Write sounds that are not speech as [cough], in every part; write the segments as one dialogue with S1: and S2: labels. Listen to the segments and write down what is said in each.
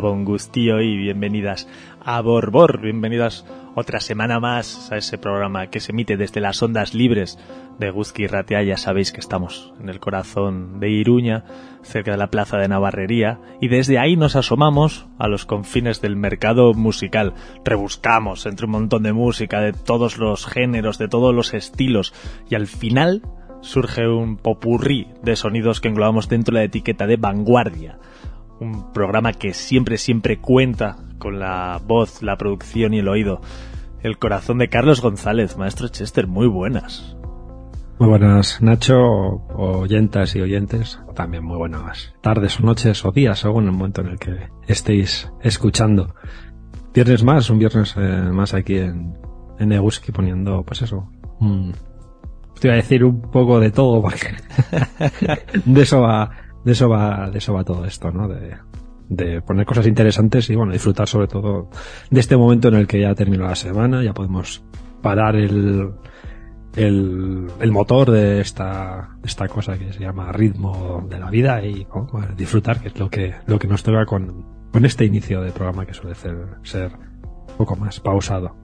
S1: Gabón Gustío y bienvenidas a Borbor, bienvenidas otra semana más a ese programa que se emite desde las ondas libres de Guzki Ratea. Ya sabéis que estamos en el corazón de Iruña, cerca de la plaza de Navarrería, y desde ahí nos asomamos a los confines del mercado musical. Rebuscamos entre un montón de música, de todos los géneros, de todos los estilos, y al final surge un popurrí de sonidos que englobamos dentro de la etiqueta de vanguardia un programa que siempre, siempre cuenta con la voz, la producción y el oído. El corazón de Carlos González, maestro Chester, muy buenas.
S2: Muy buenas, Nacho, oyentas y oyentes. También muy buenas tardes o noches o días, según el momento en el que estéis escuchando. Viernes más, un viernes eh, más aquí en, en poniendo, pues eso, te iba a decir un poco de todo, porque [laughs] de eso va, de eso va, de eso va todo esto, ¿no? De, de poner cosas interesantes y bueno, disfrutar sobre todo de este momento en el que ya terminó la semana, ya podemos parar el, el, motor de esta, esta cosa que se llama ritmo de la vida y pues, disfrutar, que es lo que, lo que nos toca con, con este inicio de programa que suele ser, ser un poco más pausado.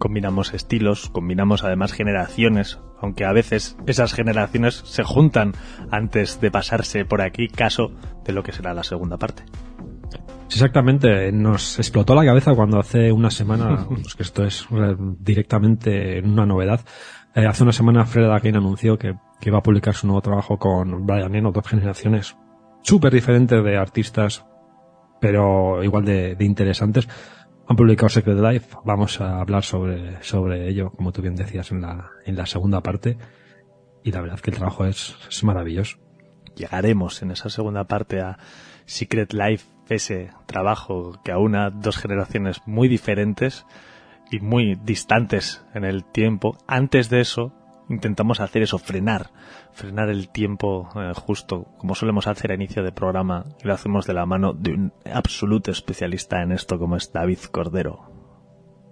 S1: Combinamos estilos, combinamos además generaciones, aunque a veces esas generaciones se juntan antes de pasarse por aquí, caso de lo que será la segunda parte.
S2: Exactamente, nos explotó la cabeza cuando hace una semana, [laughs] pues que esto es directamente una novedad, eh, hace una semana Fred Again anunció que que va a publicar su nuevo trabajo con Brian Eno, dos generaciones súper diferentes de artistas, pero igual de, de, interesantes. Han publicado Secret Life, vamos a hablar sobre, sobre ello, como tú bien decías en la, en la segunda parte, y la verdad que el trabajo es, es maravilloso.
S1: Llegaremos en esa segunda parte a Secret Life, ese trabajo que aúna dos generaciones muy diferentes y muy distantes en el tiempo. Antes de eso, intentamos hacer eso, frenar, frenar el tiempo eh, justo, como solemos hacer a inicio de programa, y lo hacemos de la mano de un absoluto especialista en esto como es David Cordero.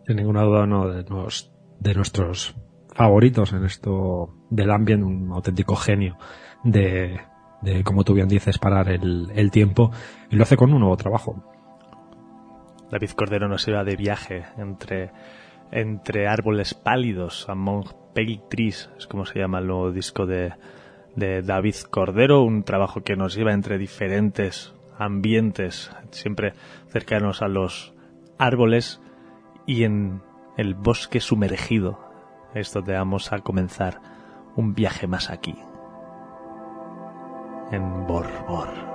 S2: Sin ninguna duda, uno de, nos, de nuestros favoritos en esto del ambiente, un auténtico genio de, de como tú bien dices, parar el, el tiempo, y lo hace con un nuevo trabajo.
S1: David Cordero nos lleva de viaje entre, entre árboles pálidos, among trees, es como se llama el nuevo disco de, de David Cordero, un trabajo que nos lleva entre diferentes ambientes, siempre cercanos a los árboles y en el bosque sumergido. Es donde vamos a comenzar un viaje más aquí, en Borbor.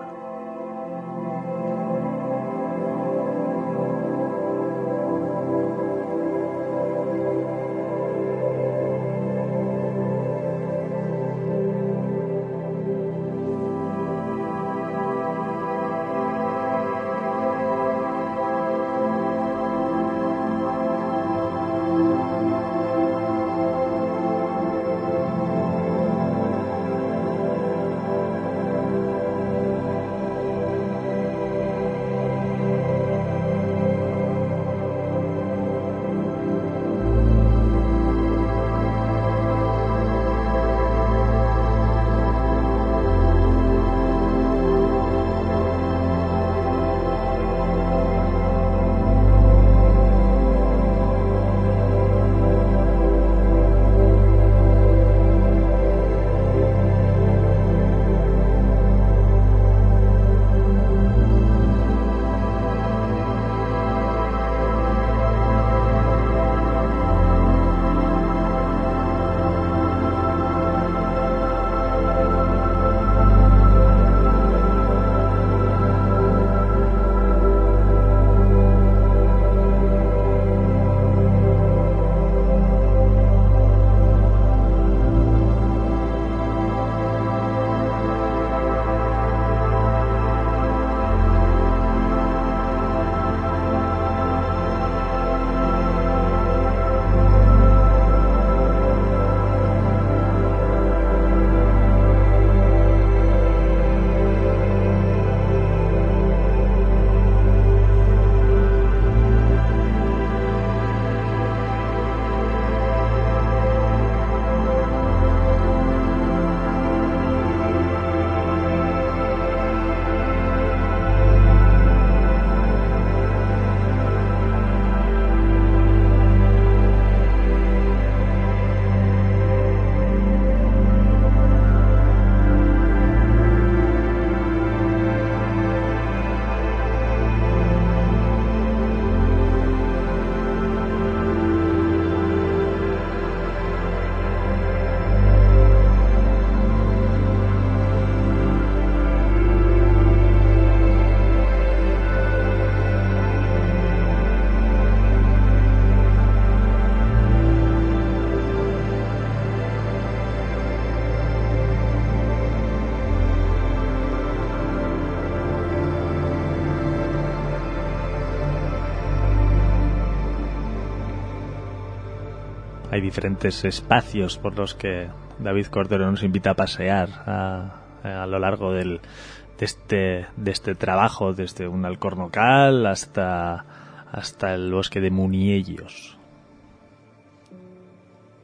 S1: Diferentes espacios por los que David Cordero nos invita a pasear a, a lo largo del, de, este, de este trabajo, desde un alcornocal hasta, hasta el bosque de Muniellos.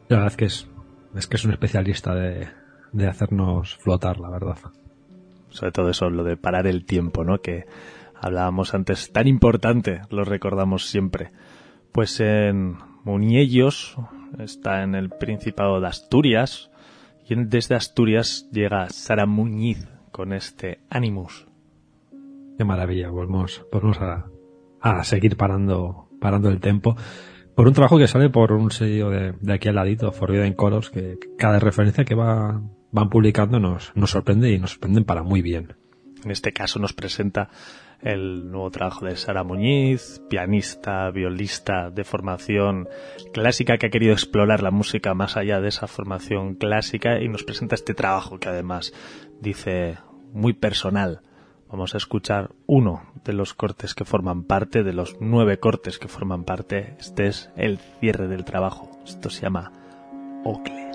S2: La verdad es que es, es que es un especialista de, de hacernos flotar, la verdad.
S1: Sobre todo eso, lo de parar el tiempo, ¿no? Que hablábamos antes, tan importante, lo recordamos siempre. Pues en Muniellos, está en el Principado de Asturias y desde Asturias llega Sara Muñiz con este Animus.
S2: Qué maravilla, volvemos, volvemos a, a seguir parando, parando el tiempo. por un trabajo que sale por un sello de, de aquí al ladito, Forbidden Coros, que cada referencia que va, van publicando nos, nos sorprende y nos sorprenden para muy bien.
S1: En este caso nos presenta el nuevo trabajo de Sara Muñiz, pianista, violista de formación clásica que ha querido explorar la música más allá de esa formación clásica y nos presenta este trabajo que además dice muy personal. Vamos a escuchar uno de los cortes que forman parte, de los nueve cortes que forman parte. Este es el cierre del trabajo. Esto se llama Ocle.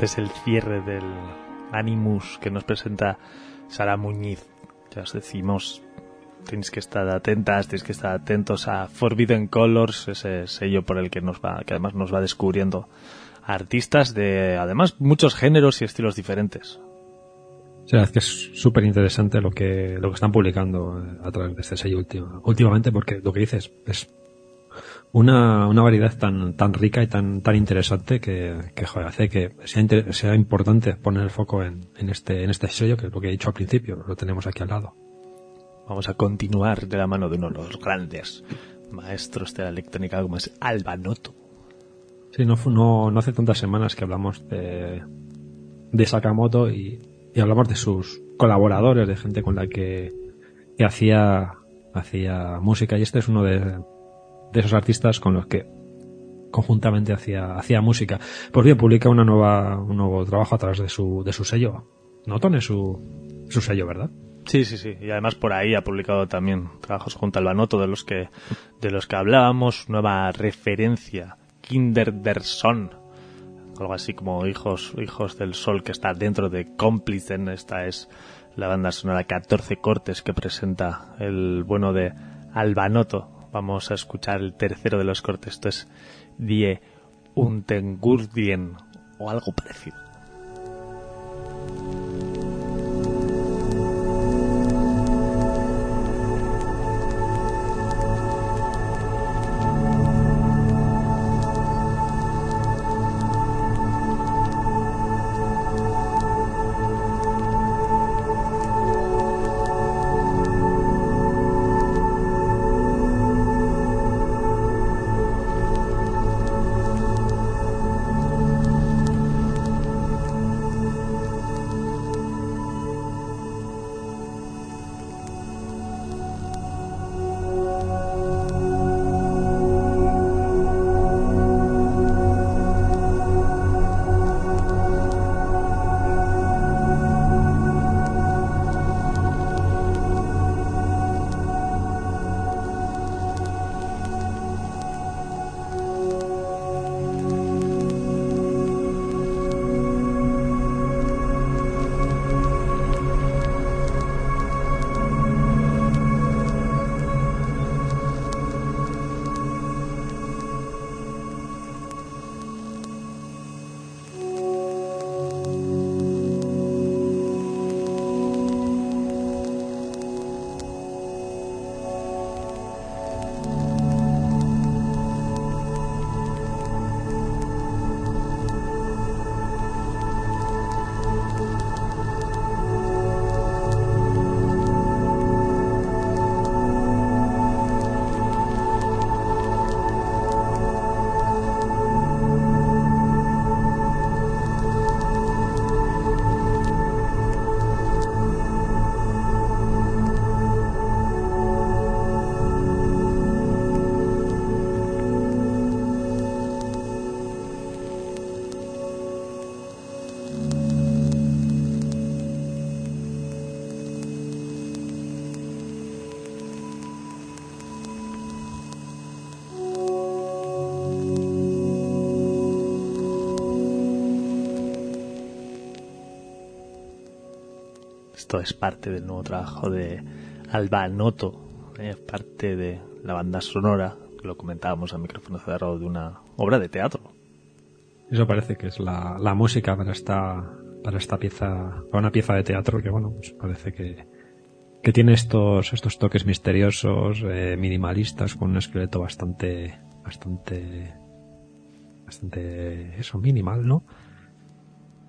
S1: Este es el cierre del Animus que nos presenta Sara Muñiz. Ya os decimos, tenéis que estar atentas, tenéis que estar atentos a Forbidden Colors, ese sello por el que nos va, que además nos va descubriendo artistas de, además, muchos géneros y estilos diferentes.
S2: O es que es súper interesante lo que, lo que están publicando a través de este sello último, últimamente, porque lo que dices es una, una variedad tan, tan rica y tan, tan interesante que, que joder, hace que sea, sea importante poner el foco en, en, este, en este sello, que es lo que he dicho al principio, lo tenemos aquí al lado.
S1: Vamos a continuar de la mano de uno de los grandes maestros de la electrónica como es Alba Noto.
S2: Sí, no, no, no hace tantas semanas que hablamos de, de Sakamoto y, y hablamos de sus colaboradores, de gente con la que, que hacía, hacía música y este es uno de, de esos artistas con los que conjuntamente hacía, hacía música. Pues bien, publica una nueva, un nuevo trabajo a través de su, de su sello. Noton es su, su sello, ¿verdad?
S1: Sí, sí, sí. Y además por ahí ha publicado también trabajos junto al Banoto de los que, de los que hablábamos, nueva referencia, Kinder der Son, algo así como Hijos, Hijos del Sol, que está dentro de Complicen. Esta es la banda sonora 14 cortes que presenta el bueno de Albanoto. Vamos a escuchar el tercero de los cortes. Esto es Die Untengurdien o algo parecido. Esto es parte del nuevo trabajo de Alba Noto, es parte de la banda sonora, que lo comentábamos a micrófono cerrado, de una obra de teatro.
S2: Eso parece que es la, la música para esta, para esta pieza, para una pieza de teatro que, bueno, pues parece que, que tiene estos, estos toques misteriosos, eh, minimalistas, con un esqueleto bastante, bastante, bastante, eso, minimal, ¿no?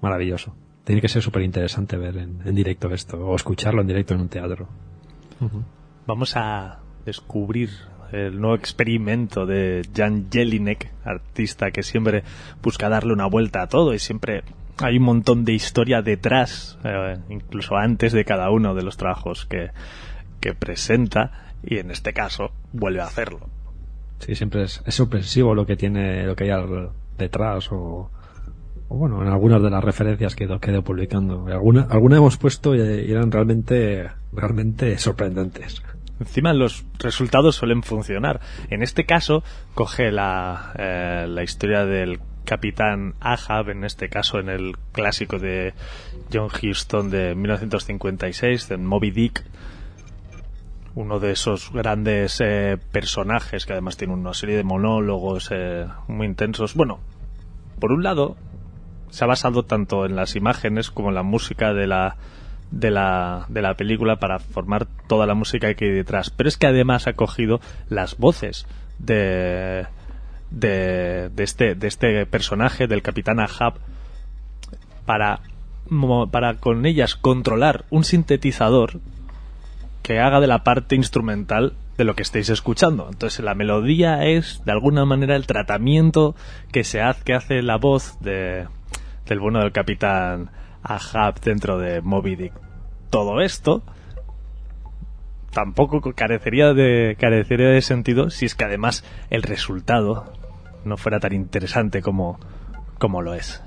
S2: Maravilloso tiene que ser súper interesante ver en, en, directo esto o escucharlo en directo en un teatro.
S1: Uh -huh. Vamos a descubrir el nuevo experimento de Jan Jelinek, artista que siempre busca darle una vuelta a todo y siempre hay un montón de historia detrás, eh, incluso antes de cada uno de los trabajos que, que presenta y en este caso vuelve a hacerlo.
S2: Sí, siempre es, es sorpresivo lo que tiene, lo que hay al, detrás o, bueno, en algunas de las referencias que he ido publicando. Algunas alguna hemos puesto y eran realmente, realmente sorprendentes.
S1: Encima los resultados suelen funcionar. En este caso, coge la, eh, la historia del capitán Ahab, en este caso en el clásico de John Huston de 1956, de Moby Dick, uno de esos grandes eh, personajes que además tiene una serie de monólogos eh, muy intensos. Bueno, por un lado, se ha basado tanto en las imágenes como en la música de la de la, de la película para formar toda la música que hay detrás. Pero es que además ha cogido las voces de, de, de, este, de este personaje, del capitán Ahab, para, para con ellas controlar un sintetizador que haga de la parte instrumental de lo que estéis escuchando. Entonces la melodía es de alguna manera el tratamiento que se hace, que hace la voz de, del bueno del capitán Ahab dentro de Moby Dick. Todo esto tampoco carecería de, carecería de sentido si es que además el resultado no fuera tan interesante como, como lo es.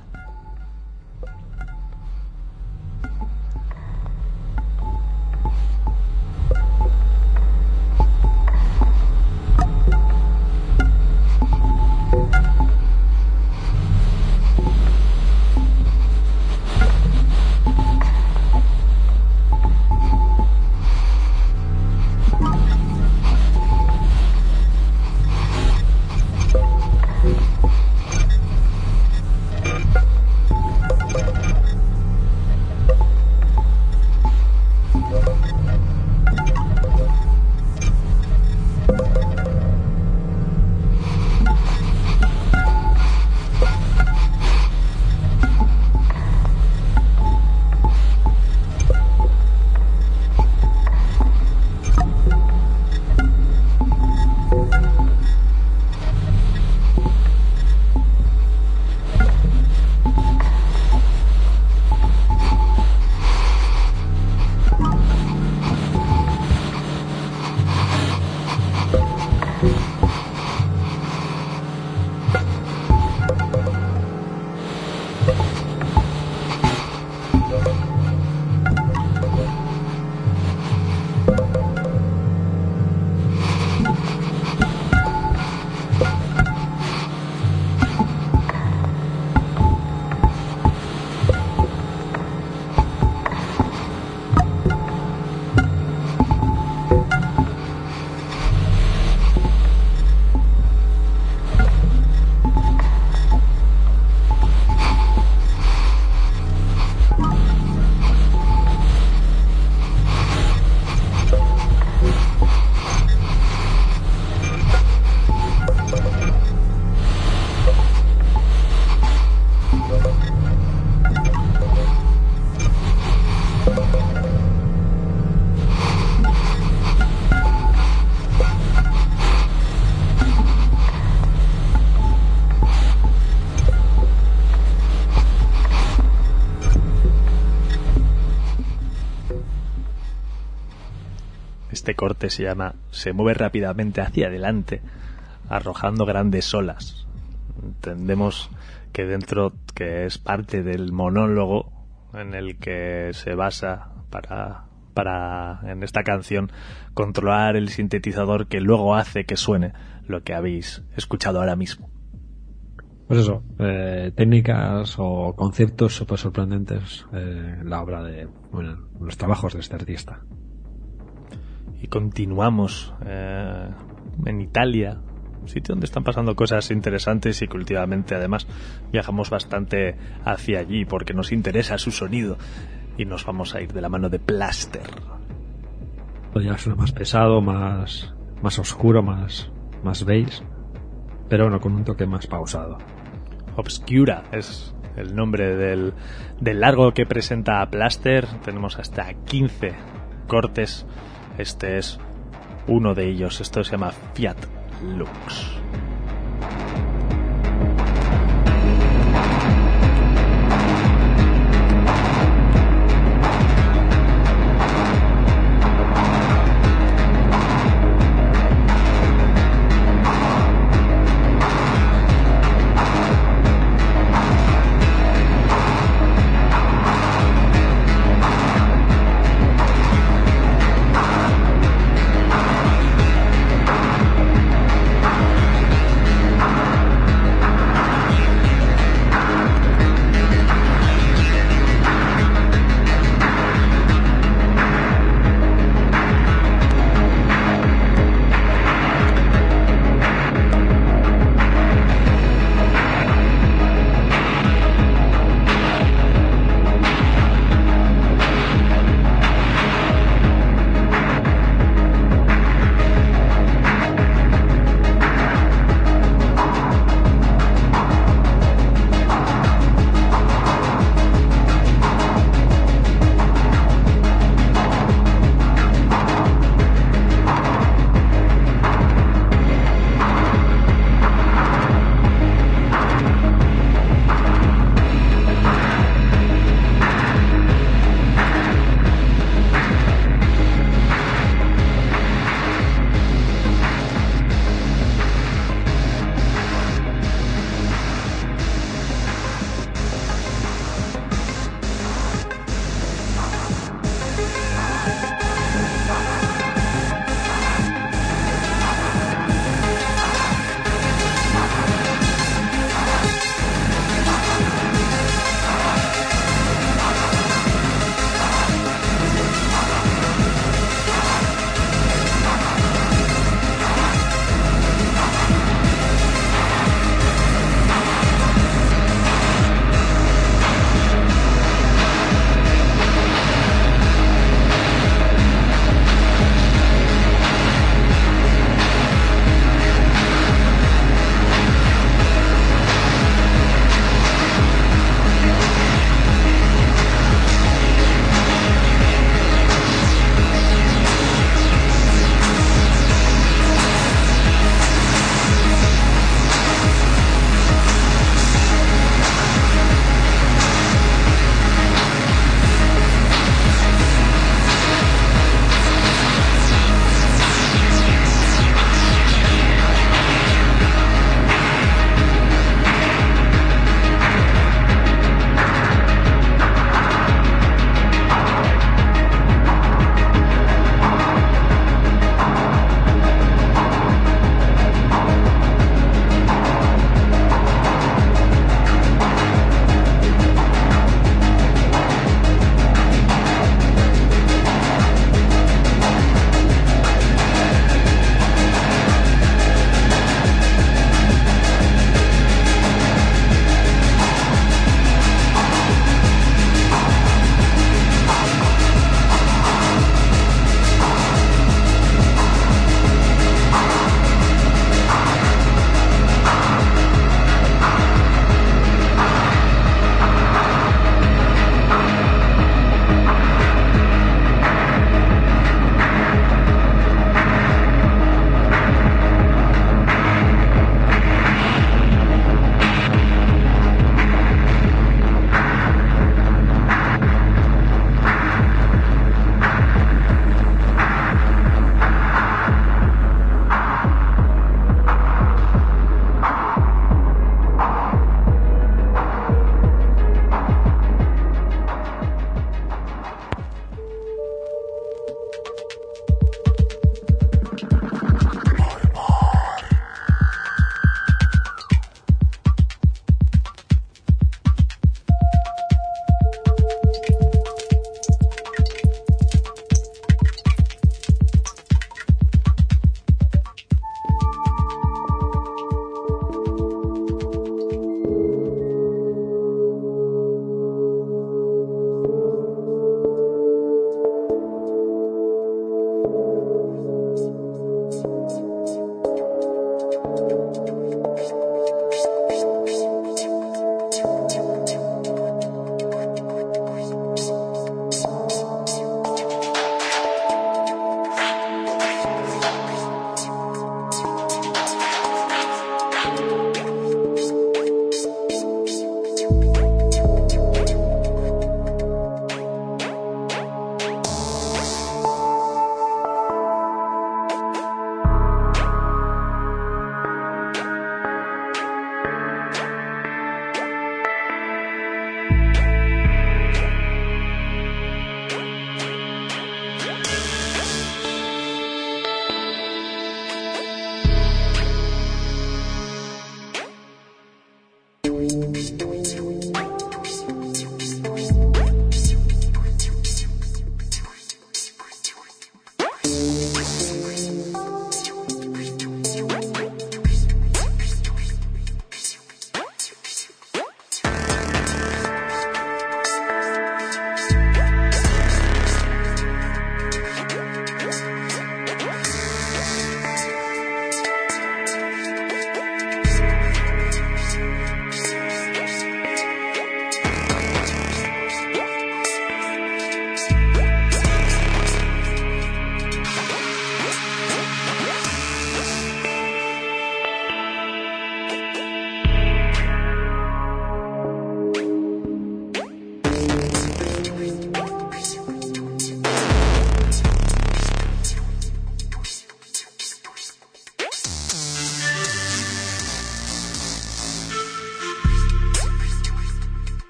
S1: Se llama Se mueve rápidamente hacia adelante, arrojando grandes olas. Entendemos que dentro, que es parte del monólogo en el que se basa para, para, en esta canción, controlar el sintetizador que luego hace que suene lo que habéis escuchado ahora mismo.
S2: Pues eso, eh, técnicas o conceptos súper sorprendentes eh, la obra de, bueno, los trabajos de este artista
S1: y continuamos eh, en Italia, un sitio donde están pasando cosas interesantes y que últimamente además viajamos bastante hacia allí porque nos interesa su sonido y nos vamos a ir de la mano de Plaster.
S2: Podría ser más pesado, más, más oscuro, más, más beige, pero bueno, con un toque más pausado.
S1: Obscura es el nombre del, del largo que presenta Plaster. Tenemos hasta 15 cortes este es uno de ellos. Esto se llama Fiat Lux.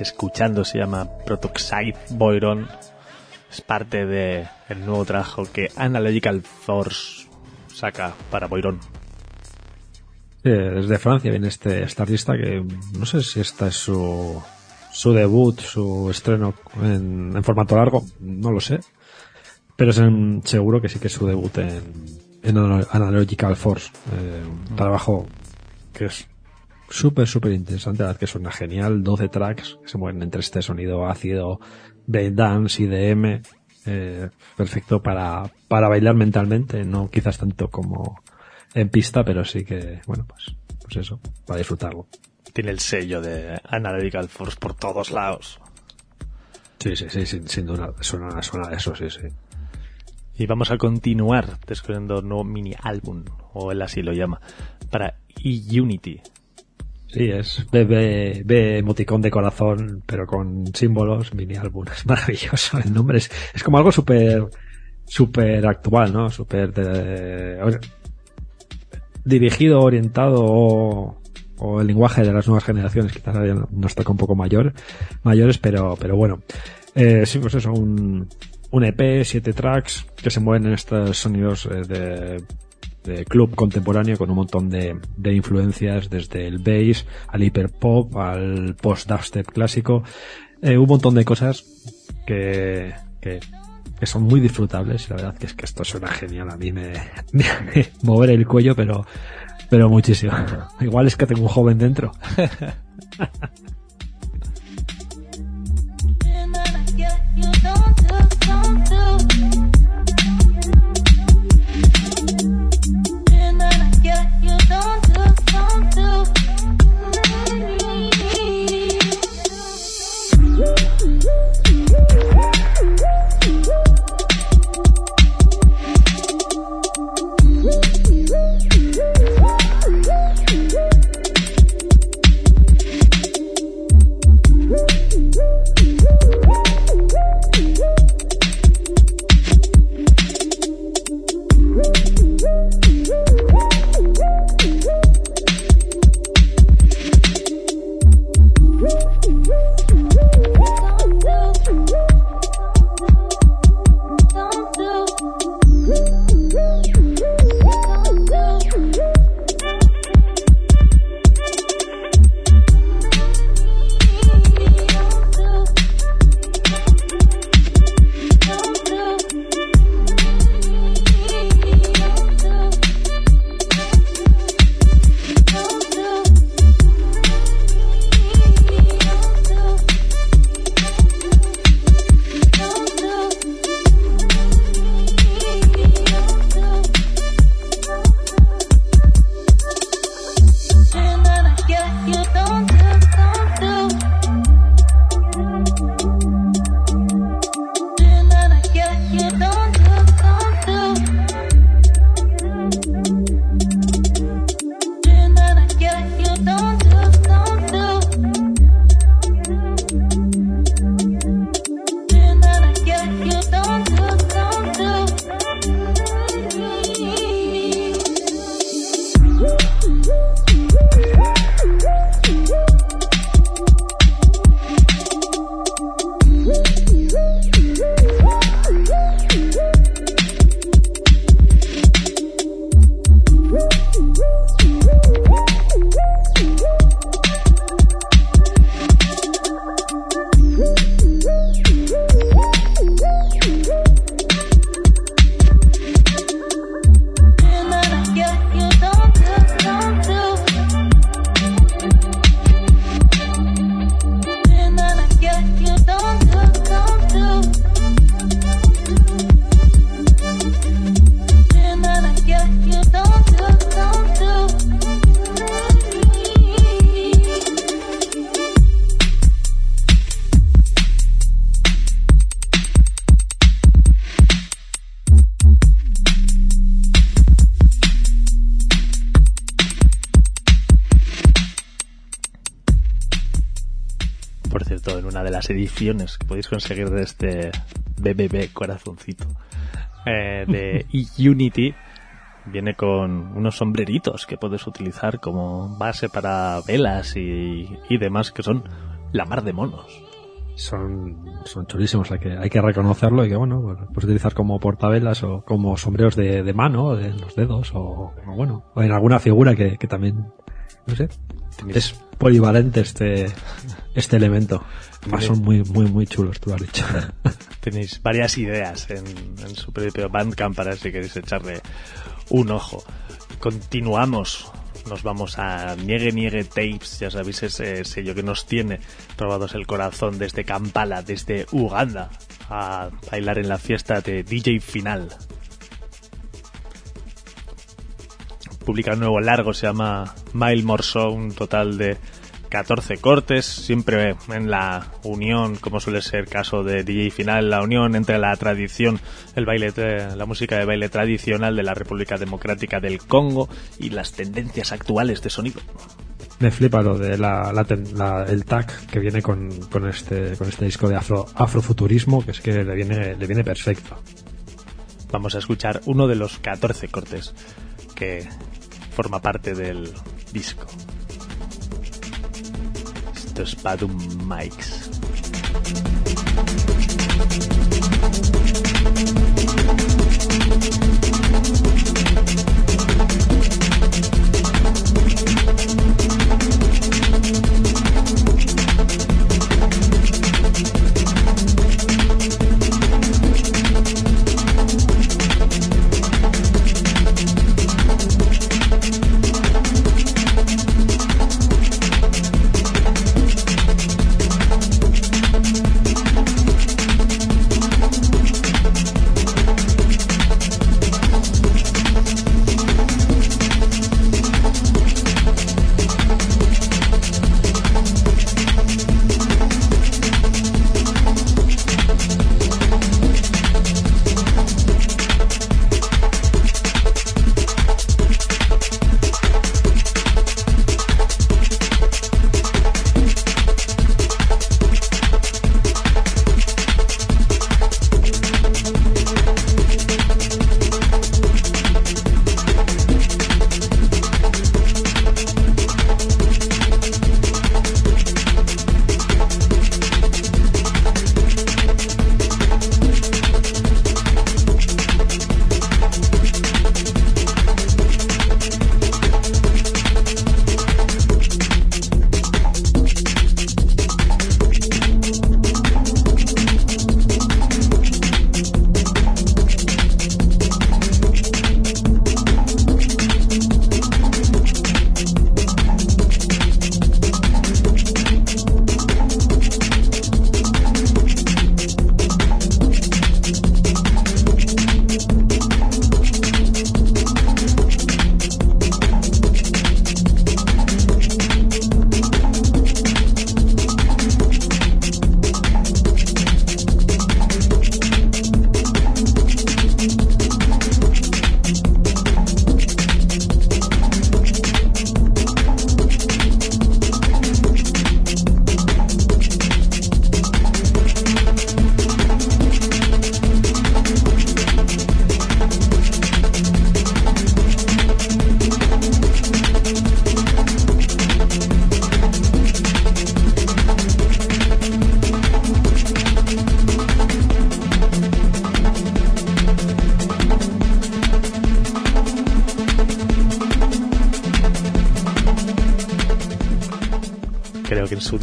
S1: Escuchando se llama Protoxide Boiron. Es parte del el nuevo trabajo que Analogical Force saca para Boiron.
S2: desde Francia viene este, esta artista que no sé si esta es su, su debut, su estreno en, formato largo, no lo sé. Pero es seguro que sí que es su debut en, en Analogical Force. Eh, un trabajo que es súper, súper interesante, la verdad que suena genial, 12 tracks que se mueven entre este sonido ácido, dance y DM, eh, perfecto para, para bailar mentalmente, no quizás tanto como en pista, pero sí que, bueno, pues, pues eso, para disfrutarlo.
S1: Tiene el sello de Analytical Force por todos lados.
S2: Sí, sí, sí, sin, duda, suena, suena eso, sí, sí.
S1: Y vamos a continuar descubriendo un nuevo mini álbum, o él así lo llama, para E-Unity,
S2: Sí, es B, emoticón de corazón, pero con símbolos, mini álbum. [laughs] Es maravilloso. El nombre es, como algo súper súper actual, ¿no? Súper dirigido, orientado o, el lenguaje de las nuevas generaciones, quizás nos toca un poco mayor, mayores, pero, pero bueno. Eh, sí, pues eso, un, un EP, siete tracks que se mueven en estos sonidos eh, de, de, club contemporáneo con un montón de, influencias desde el bass al hiperpop al post dubstep clásico, eh, un montón de cosas que, que son muy disfrutables y la verdad que es que esto suena genial. A mí me, [laughs] me mover el cuello pero pero muchísimo. [laughs] Igual es que tengo un joven dentro [laughs]
S1: ediciones que podéis conseguir de este BBB corazoncito eh, de [laughs] Unity viene con unos sombreritos que puedes utilizar como base para velas y, demás que son la mar de monos.
S2: Son, son chulísimos, hay que, hay que reconocerlo y que bueno, pues, puedes utilizar como portavelas o como sombreros de, de mano, de los dedos o, bueno, o en alguna figura que, que también, no sé, es polivalente este, este elemento. Además son muy, muy, muy chulos, tú lo has dicho. [laughs]
S1: Tenéis varias ideas en, su propio Bandcamp para si queréis echarle un ojo. Continuamos. Nos vamos a Niegue Niegue Tapes, ya sabéis ese sello que nos tiene robados el corazón desde Kampala, desde Uganda, a bailar en la fiesta de DJ Final. Publica un nuevo largo, se llama Mile Morso, un total de 14 cortes, siempre en la unión, como suele ser caso de DJ Final, la unión entre la tradición, el baile, la música de baile tradicional de la República Democrática del Congo y las tendencias actuales de sonido.
S2: Me flipa lo de la, el tag que viene con, con, este, con este disco de afro, afrofuturismo, que es que le viene, le viene perfecto.
S1: vamos a escuchar uno de los 14 cortes que forma parte del disco. Esto es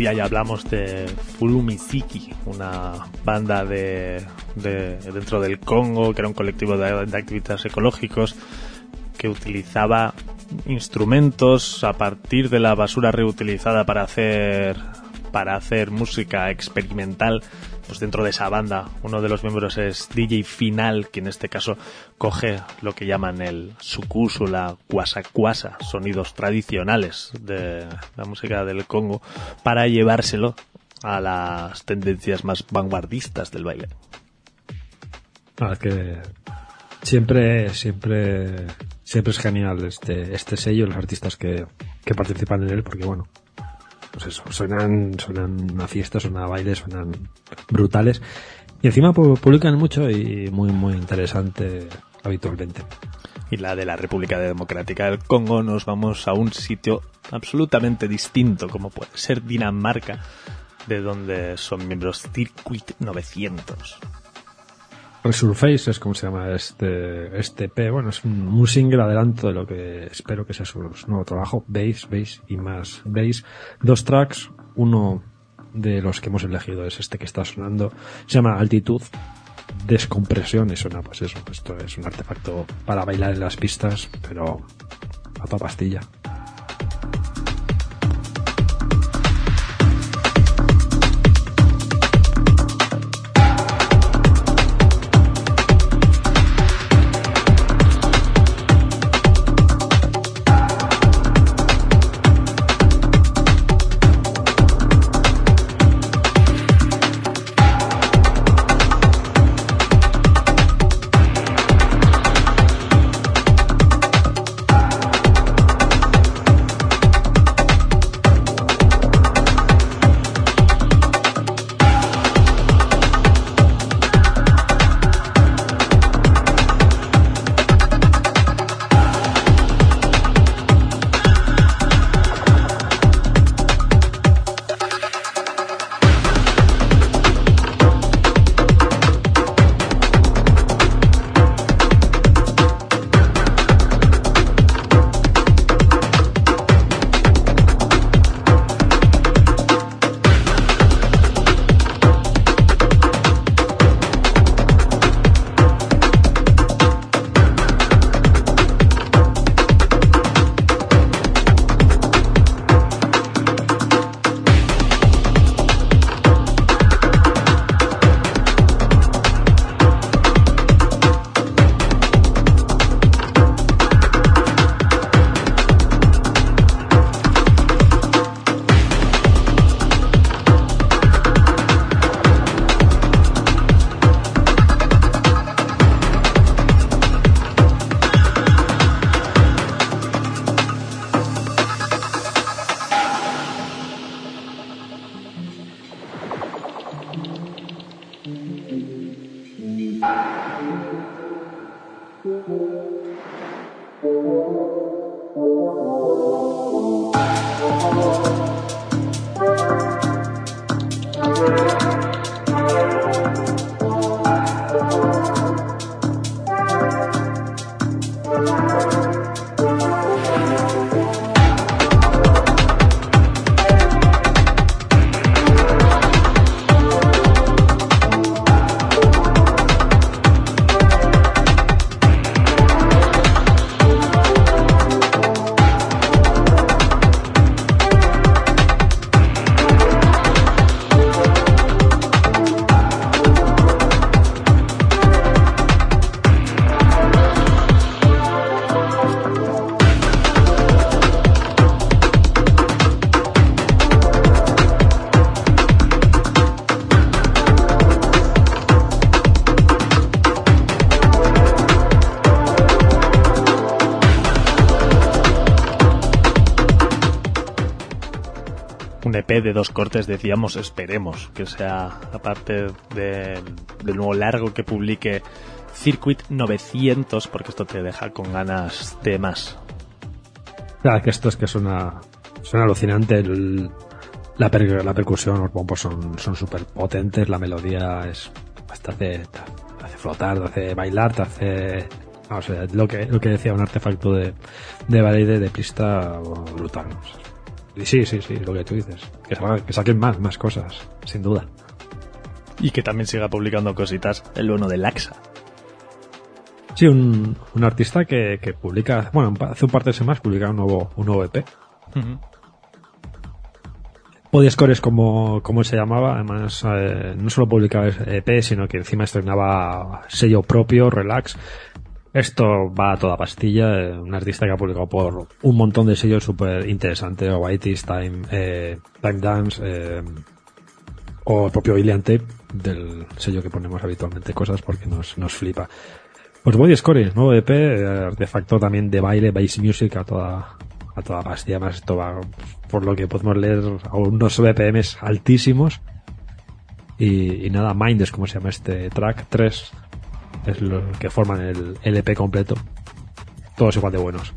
S1: Mikes. ya hablamos de Fulumiziki, una banda de, dentro del Congo, que era un colectivo de, de activistas ecológicos que utilizaba instrumentos a partir de la basura reutilizada para hacer para hacer música experimental pues dentro de esa banda uno de los miembros es DJ Final que en este caso coge lo que llaman el sukusu la cuasa sonidos tradicionales de la música del Congo para llevárselo a las tendencias más vanguardistas del baile.
S2: Ah, que siempre siempre siempre es genial este este sello los artistas que, que participan en él porque bueno pues eso, suenan, suenan a fiesta, suenan a baile, suenan brutales. Y encima publican mucho y muy, muy interesante habitualmente.
S1: Y la de la República Democrática del Congo nos vamos a un sitio absolutamente distinto, como puede ser Dinamarca, de donde son miembros Circuit 900.
S2: Resurface es como se llama este, este P. Bueno, es un, un, single adelanto de lo que espero que sea su, nuevo trabajo. Bass, bass y más bass. Dos tracks. Uno de los que hemos elegido es este que está sonando. Se llama Altitud. Descompresión y suena, pues eso. Esto es un artefacto para bailar en las pistas, pero a toda pastilla.
S1: De dos cortes decíamos esperemos que sea aparte de, del nuevo largo que publique Circuit 900 porque esto te deja con ganas de más.
S2: Claro, que esto es que suena, suena alucinante. La, la percusión, los bombos son súper potentes, la melodía es te hace, te hace flotar, te hace bailar, te hace sea, lo que, lo que decía, un artefacto de, de baile de pista brutal. Sí, sí, sí, lo que tú dices. Que, saquen más, más cosas, sin duda.
S1: Y que también siga publicando cositas el bueno de Laxa.
S2: Sí, un, un artista que, que, publica, bueno, hace un par de semanas publica un nuevo, un nuevo EP. Uh es como, como se llamaba, además eh, no solo publicaba EP, sino que encima estrenaba sello propio, Relax, esto va a toda pastilla. Eh, un artista que ha publicado por un montón de sellos súper interesantes, Whitey's, Time, eh, Time Dance, eh, o el propio Ilian Tape, del sello que ponemos habitualmente cosas porque nos, nos flipa. Pues Body Score, nuevo EP, artefacto también de baile, bass music a toda, a toda pastilla. Más esto va, por lo que podemos leer, a unos BPMs altísimos. Y, y nada, Mind es como se llama este track, 3 es lo que forman el LP completo. Todos igual de buenos.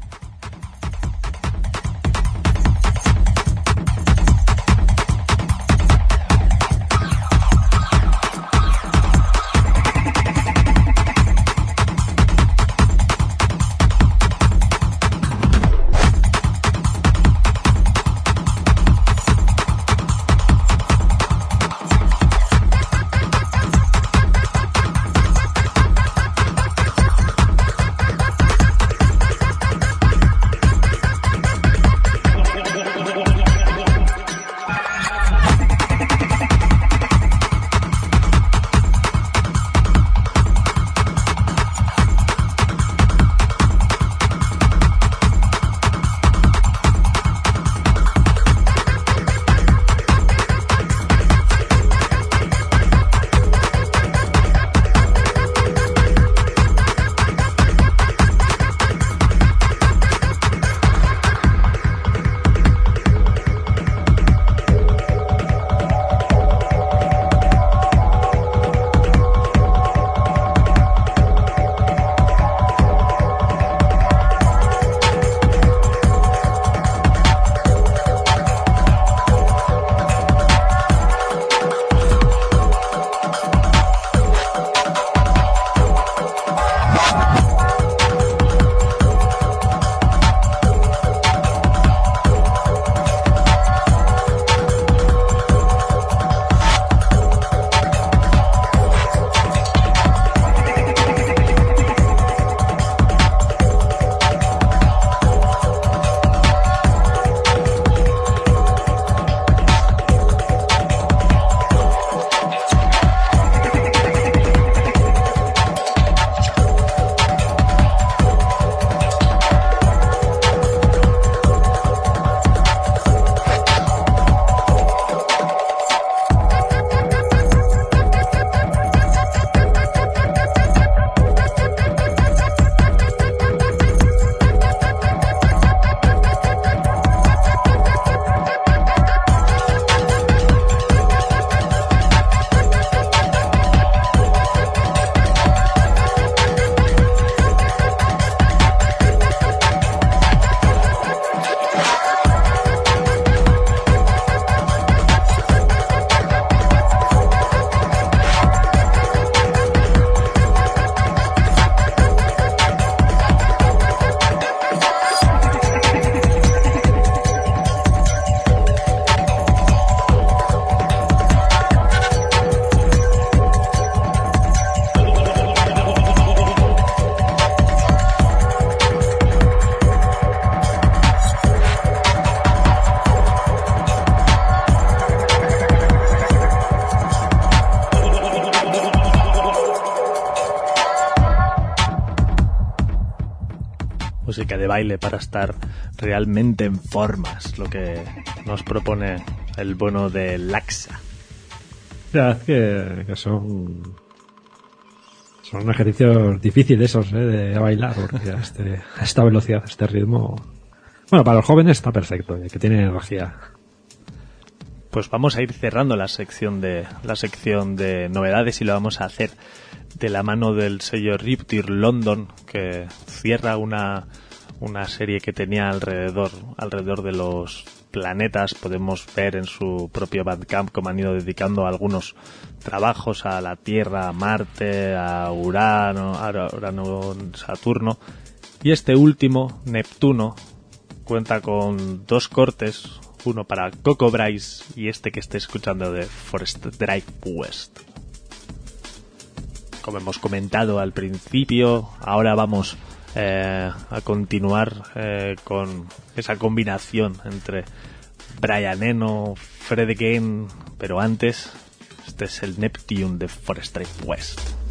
S1: De baile para estar realmente en formas, lo que nos propone el bueno de Laxa.
S2: Ya, que, que son son ejercicios difíciles esos ¿eh? de bailar, porque a, este, a esta velocidad, a este ritmo. Bueno, para los jóvenes está perfecto, que tiene energía.
S1: Pues vamos a ir cerrando la sección de la sección de novedades y lo vamos a hacer de la mano del sello Riptide London, que cierra una, una serie que tenía alrededor, alrededor de los planetas. Podemos ver en su propio Bandcamp cómo han ido dedicando algunos trabajos a la Tierra, a Marte, a Urano, a Urano, Saturno. Y este último, Neptuno, cuenta con dos cortes, uno para Coco Bryce y este que esté escuchando de Forest Drive West. Como hemos comentado al principio, ahora vamos eh, a continuar eh, con esa combinación entre Brian Eno, Fred Again, pero antes, este es el Neptune de Forest Drive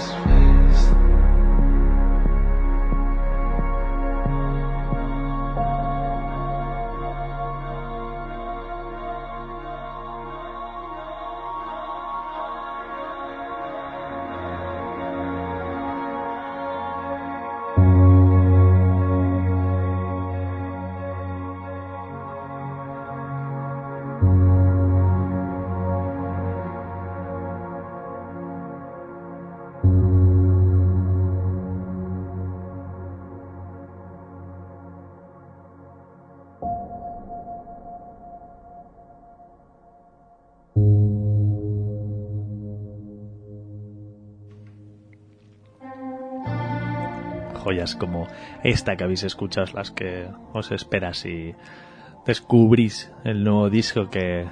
S1: West. Joyas como esta que habéis escuchado, las que os esperas si descubrís el nuevo disco que,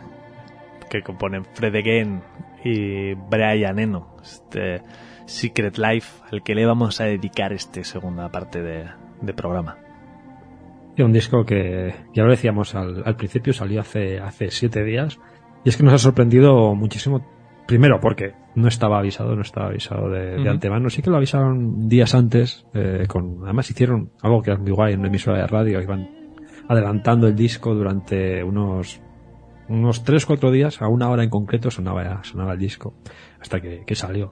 S1: que componen Fred Again y Brian Eno, este Secret Life, al que le vamos a dedicar esta segunda parte de, programa.
S2: Y un disco que ya lo decíamos al, al, principio, salió hace, hace siete días y es que nos ha sorprendido muchísimo Primero, porque no estaba avisado, no estaba avisado de, antemano. Sí que lo avisaron días antes, eh, con, además hicieron algo que es muy guay en una emisora de radio, iban adelantando el disco durante unos, unos 3 4 días, a una hora en concreto sonaba, sonaba el disco, hasta que, salió.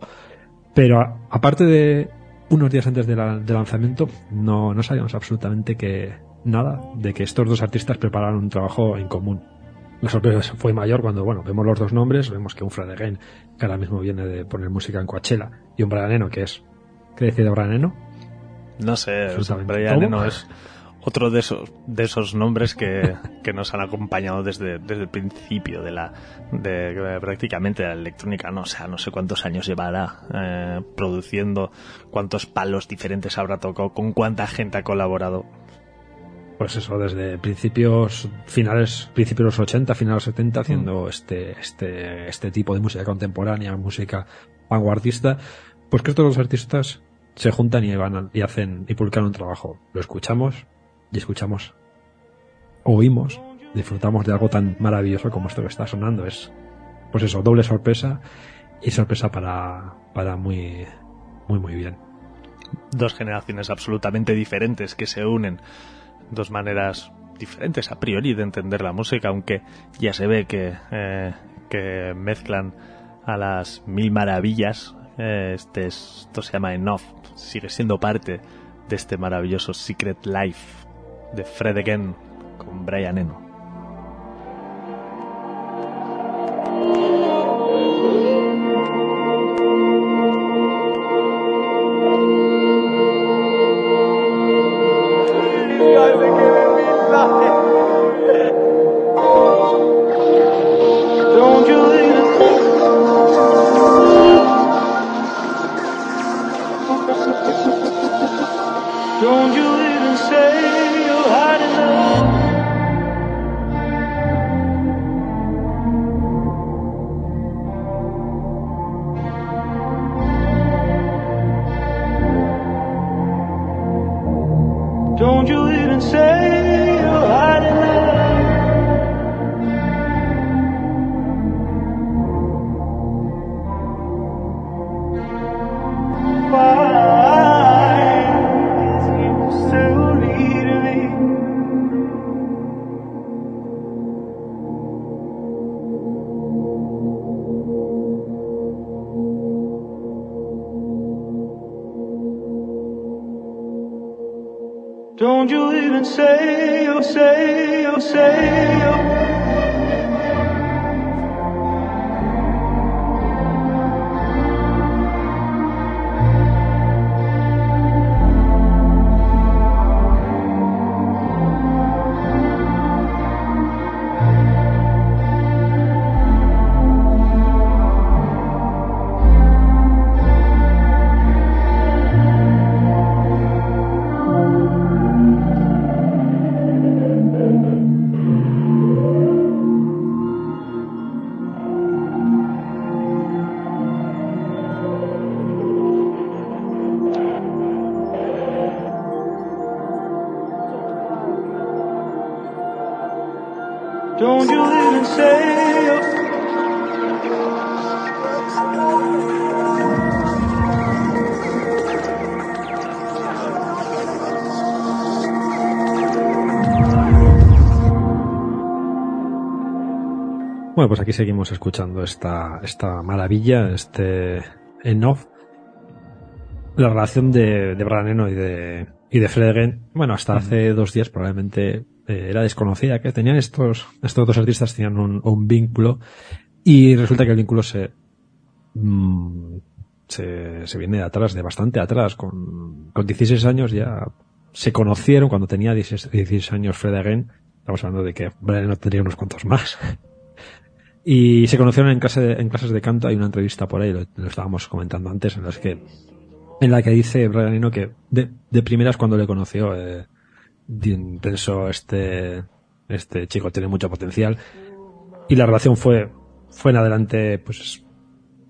S2: Pero aparte de unos días antes del lanzamiento, no, no sabíamos absolutamente que nada de que estos dos artistas prepararan un trabajo en común la sorpresa fue mayor cuando, bueno, vemos los dos nombres, vemos que un Fred Again, que ahora mismo viene de poner música en Coachella, y un Brian Eno, que es, ¿qué decide Brian Eno?
S1: No sé, Brian Eno es otro de esos, de esos nombres que, [laughs] que nos han acompañado desde, desde el principio de la, de, prácticamente la electrónica, no, o sea, no sé cuántos años llevará eh, produciendo, cuántos palos diferentes habrá tocado, con cuánta gente ha colaborado
S2: pues eso, desde principios, finales, principios de los 80, finales de los 70, haciendo mm. este, este, este tipo de música contemporánea, música vanguardista, pues que estos dos artistas se juntan y van y hacen y publican un trabajo. Lo escuchamos y escuchamos, oímos, disfrutamos de algo tan maravilloso como esto que está sonando. Es, pues eso, doble sorpresa y sorpresa para, para muy, muy, muy bien.
S1: Dos generaciones absolutamente diferentes que se unen dos maneras diferentes a priori de entender la música, aunque ya se ve que, eh, mezclan a las mil maravillas. Eh, este esto se llama Enough, sigue siendo parte de este maravilloso Secret Life de Fred Again con Brian Eno.
S3: You even say, oh, say, oh,
S2: Bueno, pues aquí seguimos escuchando esta, esta maravilla, este Enough. La relación de, de Brian Eno y de, y de Again, bueno, hasta hace dos días probablemente eh, era desconocida, que tenían estos, estos dos artistas tenían un, un vínculo y resulta que el vínculo se, mm, se, se viene de atrás, de bastante atrás, con, con 16 años ya se conocieron cuando tenía 16, 16 años Fred Again, estamos hablando de que Brian Eno tendría unos cuantos más. Y se conocieron en, clase de- en clases de canto, hay una entrevista por ahí, lo, lo estábamos comentando antes, en las que, en la que dice Brian Eno que de, de primeras cuando le conoció, eh, pensó este, este chico tiene mucho potencial. Y la relación fue, fue en adelante, pues,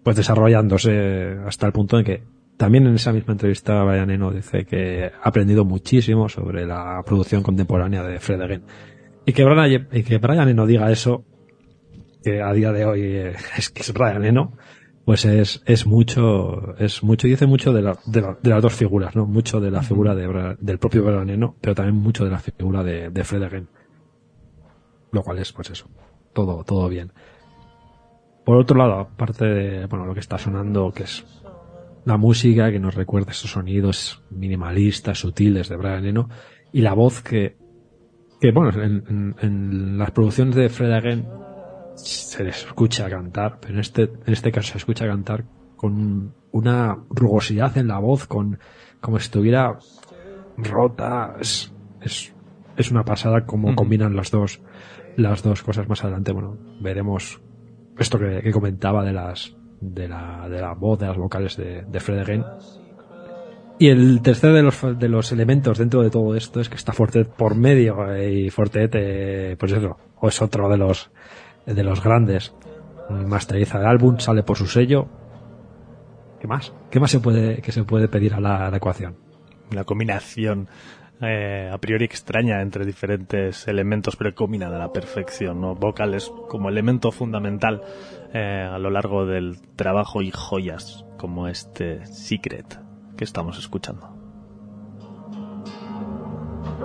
S2: pues desarrollándose hasta el punto en que también en esa misma entrevista Brian Eno dice que ha aprendido muchísimo sobre la producción contemporánea de Fred Again. Y que Brian, y que Brian Eno diga eso, que a día de hoy eh, es que es Brian Eno, pues es, es mucho, es mucho, y dice mucho de, la, de, la- de las dos figuras, ¿no? Mucho de la figura de, del propio Brian Eno, pero también mucho de la figura de, de Fred Again. Lo cual es, pues eso, todo, todo bien. Por otro lado, aparte de, bueno, lo que está sonando, que es la música que nos recuerda esos sonidos minimalistas, sutiles de Brian Eno, y la voz que, que bueno, en, en- en las producciones de Fred Again se les escucha cantar, pero en este, en este caso se escucha cantar con una rugosidad en la voz, con, como si estuviera rota, es, es, es una pasada como
S1: Ujú.
S2: combinan las dos, las dos cosas más adelante, bueno, veremos esto que, que comentaba de las, de la, de la voz, de las vocales de, de Fred Again. Y el tercer de los, de los elementos dentro de todo esto es que está Fortet por medio eh, y Fortet, eh, pues eso, o es otro de los, de los grandes. Masteriza el álbum, sale por su sello. ¿Qué más? ¿Qué más se puede, que se puede pedir a la, a la ecuación?
S1: La combinación eh, a priori extraña entre diferentes elementos, pero combinada a la perfección, ¿no? Vocales como elemento fundamental eh, a lo largo del trabajo y joyas como este Secret que estamos escuchando.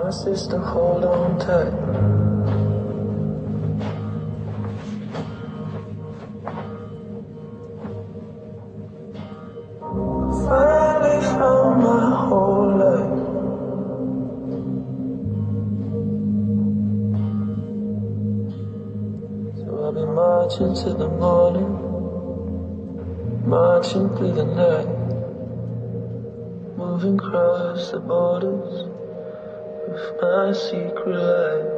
S3: My sister, hold on tight. Marching to the morning, marching through the night, moving across the borders of my secret life,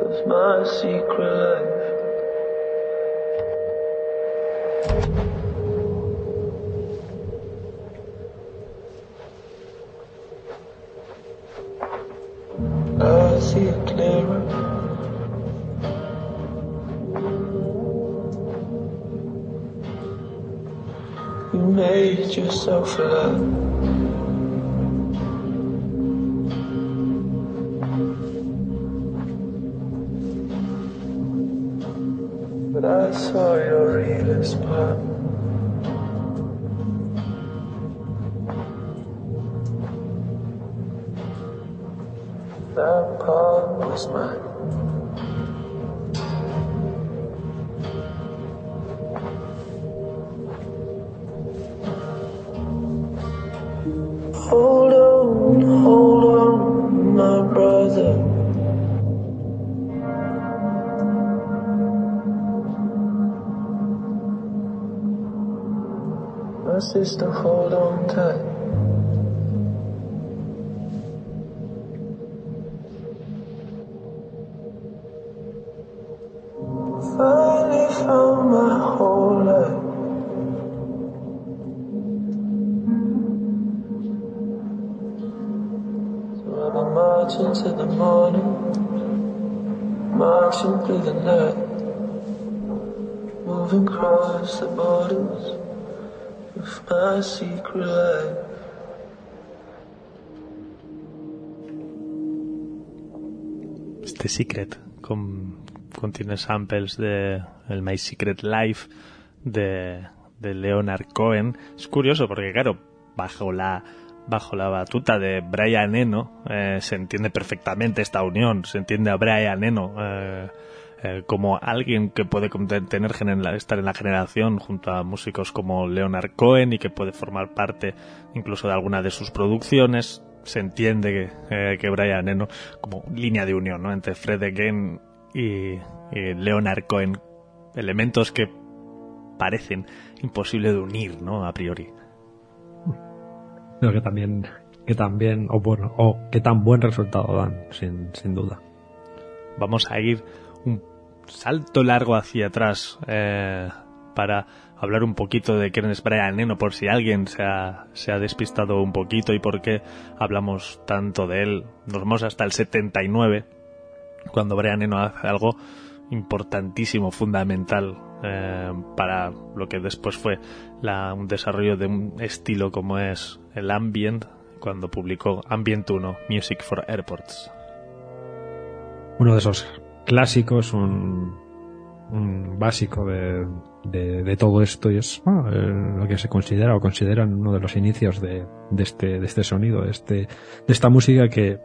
S3: of my secret life. You My to hold on tight. Finally found my whole life. So been marching to the morning, marching through the night, moving across the borders my secret.
S1: Este Secret con, contiene samples de el My Secret Life de, de Leonard Cohen. Es curioso porque, claro, bajo la bajo la batuta de Brian Eno eh, se entiende perfectamente esta unión. Se entiende a Brian Eno eh, eh, como alguien que puede tener estar en la generación junto a músicos como Leonard Cohen y que puede formar parte incluso de alguna de sus producciones. Se entiende que, eh, que Brian Eno como línea de unión ¿no? entre Fred Again y, y Leonard Cohen. Elementos que parecen imposible de unir, ¿no? A priori.
S2: Pero que también, que también, o bueno, o que tan buen resultado dan, sin, sin duda.
S1: Vamos a ir salto largo hacia atrás eh, para hablar un poquito de quién es Brian Eno, por si alguien se ha, se ha despistado un poquito y por qué hablamos tanto de él. Nos vamos hasta el 79, cuando Brian Eno hace algo importantísimo, fundamental eh, para lo que después fue la- un desarrollo de un estilo como es el ambient, cuando publicó Ambient 1, Music for Airports.
S2: Uno de esos clásicos, un, un básico de, de, de todo esto y es bueno, eh, lo que se considera o consideran uno de los inicios de, de este, de este sonido, de, este, de esta música que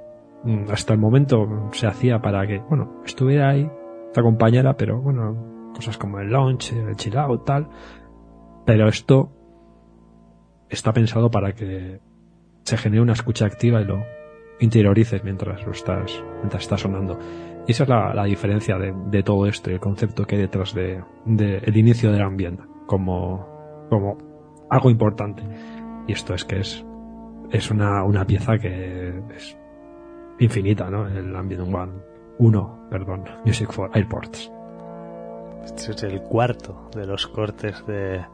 S2: mm, hasta el momento se hacía para que, bueno, estuviera ahí, te acompañara, pero bueno, cosas como el launch, el chill out, tal. Pero esto está pensado para que se genere una escucha activa y lo interiorices mientras lo estás, mientras está sonando. Y esa es la, diferencia de, todo esto y el concepto que hay detrás de, de el inicio del ambiente como, algo importante. Y esto es que es, es una, una pieza que es infinita, ¿no? El Ambient One. Uno, perdón, Music for Airports.
S1: Este es el cuarto de los cortes de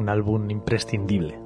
S1: un álbum imprescindible.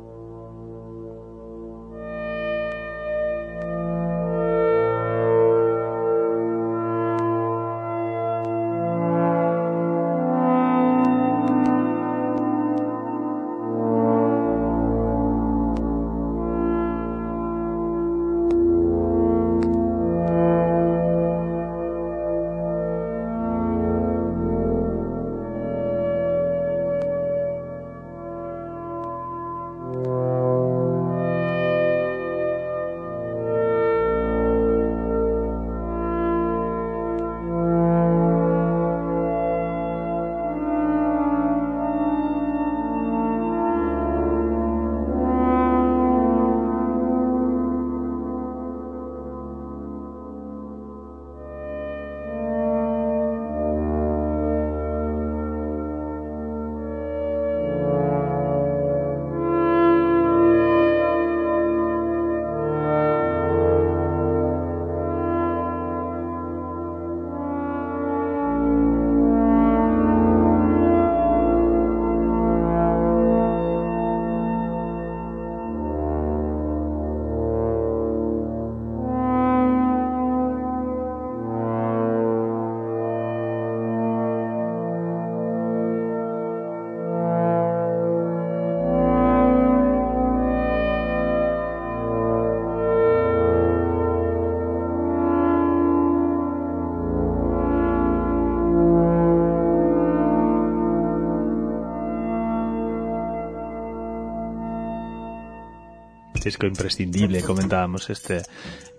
S1: Disco imprescindible, comentábamos este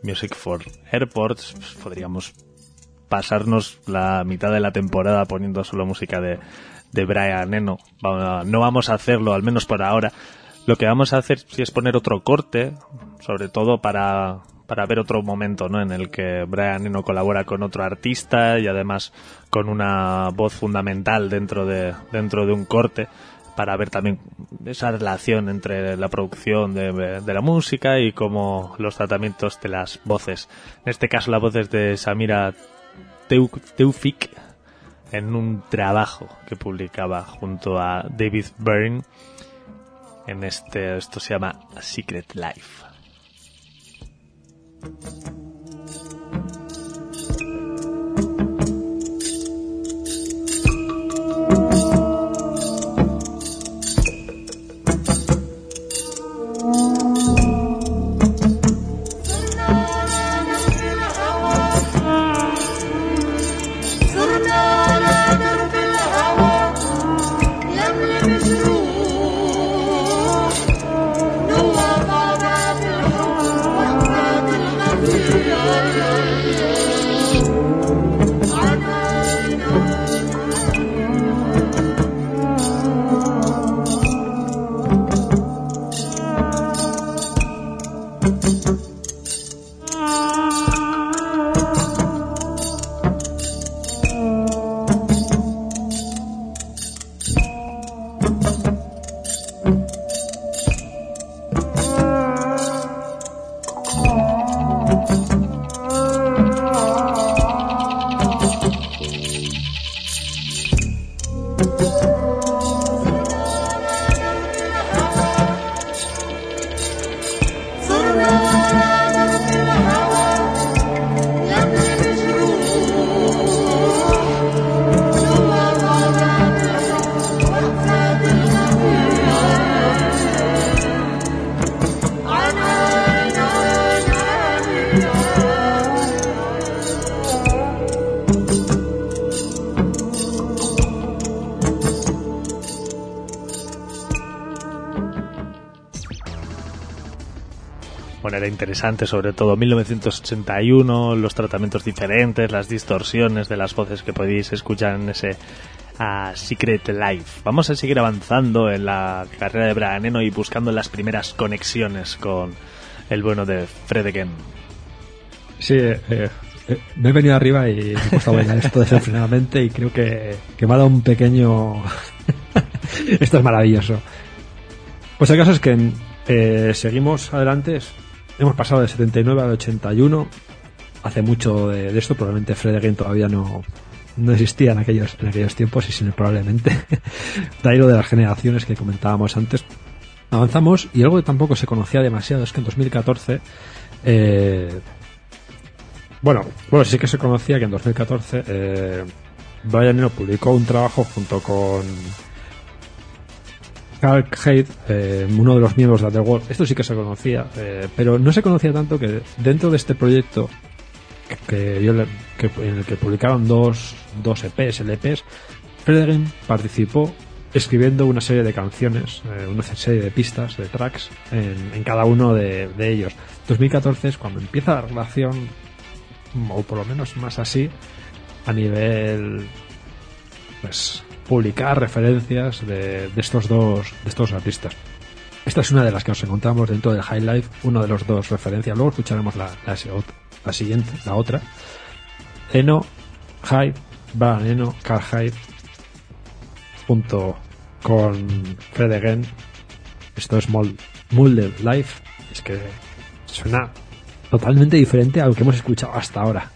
S1: Music for Airports, pues podríamos pasarnos la mitad de la temporada poniendo solo música de, de Brian Eno. No vamos a hacerlo, al menos por ahora. Lo que vamos a hacer sí es poner otro corte, sobre todo para, para ver otro momento ¿no? en el que Brian Eno colabora con otro artista y además con una voz fundamental dentro de, dentro de un corte para ver también esa relación entre la producción de, la música y como los tratamientos de las voces. En este caso las voces de Samira Teufik en un trabajo que publicaba junto a David Byrne en este esto se llama Secret Life. Interesante, sobre todo 1981, los tratamientos diferentes, las distorsiones de las voces que podéis escuchar en ese uh, Secret Life. Vamos a seguir avanzando en la carrera de Brian Eno y buscando las primeras conexiones con el bueno de Fred Again.
S2: Sí, eh, eh, me he venido arriba y me he puesto a bailar esto desenfrenadamente y creo que, que me ha dado un pequeño... [laughs] esto es maravilloso. Pues el caso es que eh, seguimos adelante. Hemos pasado de 79 al 81. Hace mucho de, esto, probablemente Fred todavía no, no existía en aquellos, en aquellos tiempos y sin probablemente. [laughs] de de las generaciones que comentábamos antes. Avanzamos y algo que tampoco se conocía demasiado es que en 2014 eh, bueno, bueno, sí que se conocía que en 2014 eh, Brian Eno publicó un trabajo junto con Carl Haidt, eh, uno de los miembros de Underworld, esto sí que se conocía, eh, pero no se conocía tanto que dentro de este proyecto que, yo en el que publicaron dos, dos EPs, LPs, Frederick participó escribiendo una serie de canciones, eh, una serie de pistas, de tracks, en, cada uno de, de, ellos. 2014 es cuando empieza la relación, o por lo menos más así, a nivel pues publicar referencias de, estos dos de estos artistas. Esta es una de las que nos encontramos dentro del High Life, uno de los dos referencias. Luego escucharemos la, la, siguiente, la otra. Eno, Hype, va Eno, Car Hype, junto con Fred Again. Esto es Mulder Life. Es que suena totalmente diferente a lo que hemos escuchado hasta ahora.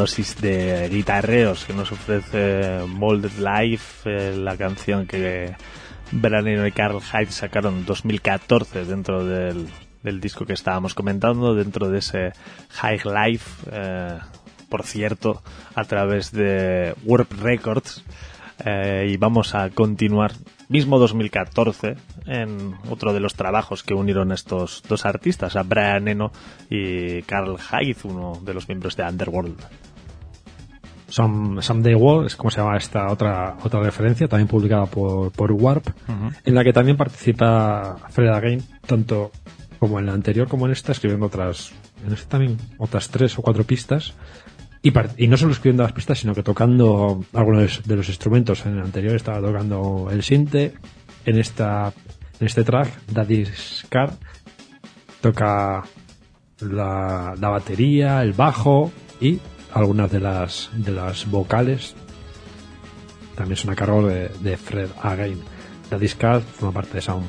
S1: Dosis de guitarreos que nos ofrece Molded Life, eh, la canción que Branino y Carl Hyde sacaron en 2014 dentro del, disco que estábamos comentando, dentro de ese High Life, eh, por cierto, a través de Warp Records. Eh, y vamos a continuar mismo 2014 en otro de los trabajos que unieron estos dos artistas, a Brian Eno y Carl Hyde, uno de los miembros de Underworld.
S4: Some, Someday World es como se llama esta otra otra referencia, también publicada por, por Warp, en la que también participa Fred Again, tanto como en la anterior como en esta, escribiendo otras, en esta también otras tres o cuatro pistas. Y, y no solo escribiendo las pistas, sino que tocando algunos de los instrumentos. En el anterior estaba tocando el sinte, en esta en este track, Daddy's Car, toca la, la batería, el bajo y algunas de las de las vocales también son a cargo de, Fred Again. Daddy's Car forma parte de Sound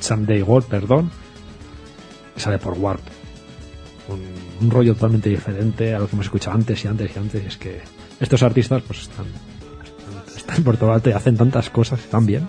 S4: Someday Gold, perdón, que sale por Warp. Un, un rollo totalmente diferente a lo que hemos escuchado antes y antes y antes. Y es que estos artistas pues están, están, están por todo alto y hacen tantas cosas tan bien.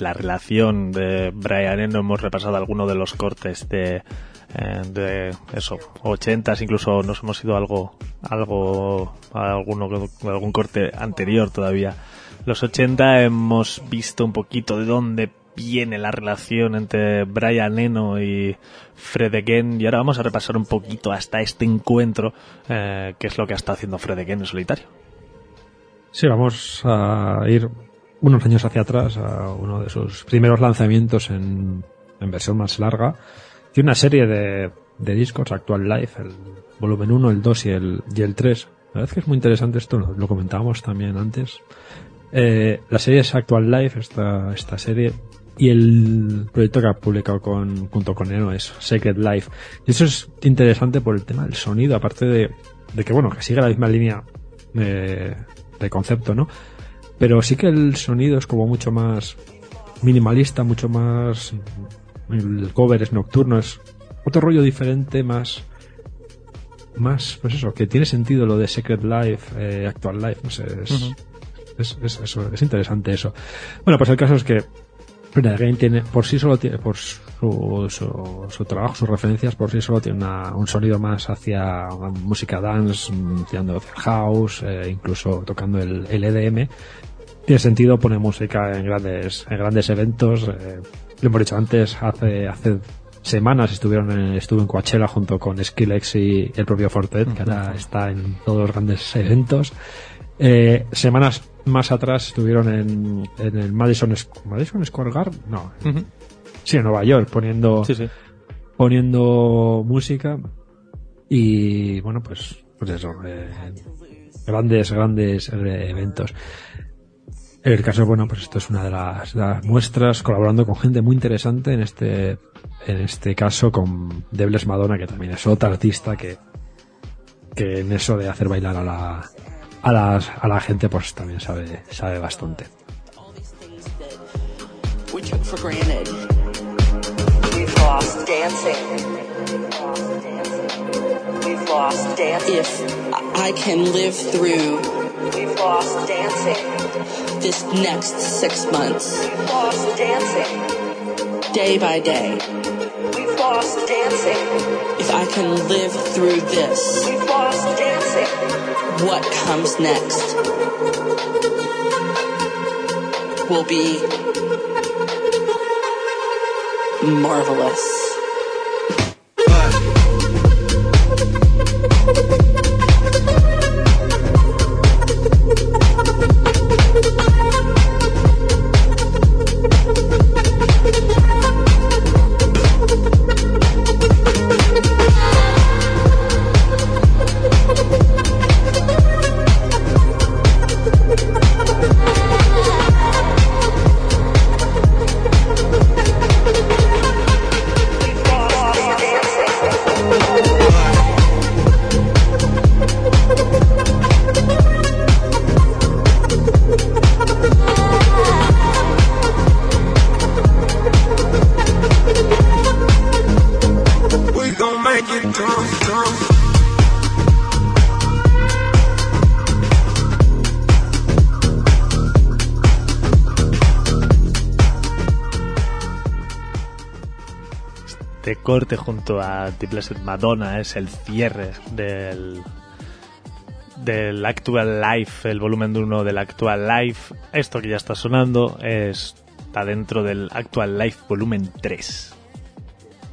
S1: La relación de Brian Eno. Hemos repasado algunos de los cortes de, eh, de eso, 80s, incluso nos hemos ido algo, algo, alguno, algún corte anterior todavía. Los 80 hemos visto un poquito de dónde viene la relación entre Brian Eno y Fred. Y ahora vamos a repasar un poquito hasta este encuentro, eh, qué es lo que está haciendo Fred Again en solitario.
S2: Sí, vamos a ir unos años hacia atrás a uno de sus primeros lanzamientos en, en versión más larga. Tiene una serie de, de discos, Actual Life, el volumen 1, el 2 y el, y el 3. La verdad es que es muy interesante esto, lo, comentábamos también antes. Eh, la serie es Actual Life, esta, esta serie, y el proyecto que ha publicado con, junto con Eno es Sacred Life. Y eso es interesante por el tema del sonido, aparte de, de que, bueno, que sigue la misma línea de, de concepto, ¿no? Pero sí que el sonido es como mucho más minimalista, mucho más... El cover es nocturno, es otro rollo diferente, más... Más, pues eso, que tiene sentido lo de Secret Life, eh, Actual Life, no sé, es, es, es, eso, es interesante eso. Bueno, pues el caso es que Red Again tiene, por sí solo tiene, por su, su, su trabajo, sus referencias, por sí solo tiene una- un sonido más hacia una música dance, tirando hacia house, eh, incluso tocando el, el EDM. Tiene sentido poner música en grandes, en grandes eventos. eh, lo hemos dicho antes, hace, hace semanas estuvieron en, estuvo en Coachella junto con Skrillex y el propio Fortet, que ahora está en todos los grandes eventos. Eh, semanas más atrás estuvieron en, en el Madison, Madison Square Garden, no, sí, en Nueva York, poniendo,
S1: Sí, sí.
S2: poniendo música y bueno, pues, pues eso, eh, grandes, grandes eh, eventos. El caso, bueno, pues esto es una de las, de las muestras, colaborando con gente muy interesante, en este, en este caso con Debles Madonna, que también es otra artista que, que en eso de hacer bailar a la, a las, a la gente, pues también sabe, sabe bastante.
S5: If I can live through this next six months, day by day, We've lost dancing. if I can live through this, We've lost dancing. What comes next will be marvelous.
S1: A The Blessed Madonna es el cierre del del Actual Life, el volumen 1 del Actual Life. Esto que ya está sonando es- está dentro del Actual Life volumen 3.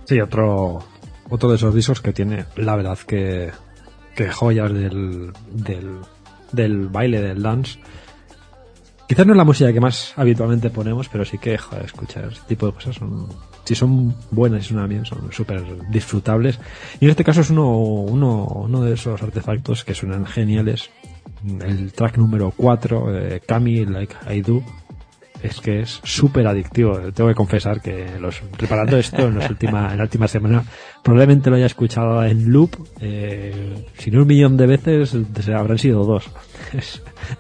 S2: Sí, otro, otro de esos discos que tiene, la verdad, que, que joyas del, del, del baile, del dance. Quizás no es la música que más habitualmente ponemos, pero sí que, joder, escuchar este tipo de cosas son, si son buenas y suenan bien, son súper disfrutables. Y en este caso es uno, uno, uno de esos artefactos que suenan geniales. El track número 4, eh, Like I Do, es que es súper adictivo. Tengo que confesar que los, preparando esto en, las última, en la última semana probablemente lo haya escuchado en loop. eh, si no un millón de veces, habrán sido dos. [laughs]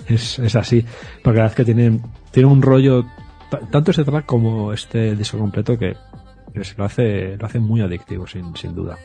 S2: Es, es, así. Porque la verdad es que tienen, tiene un rollo, ta- tanto este track como este disco completo que, lo hace, lo hace muy adictivo, sin, sin duda.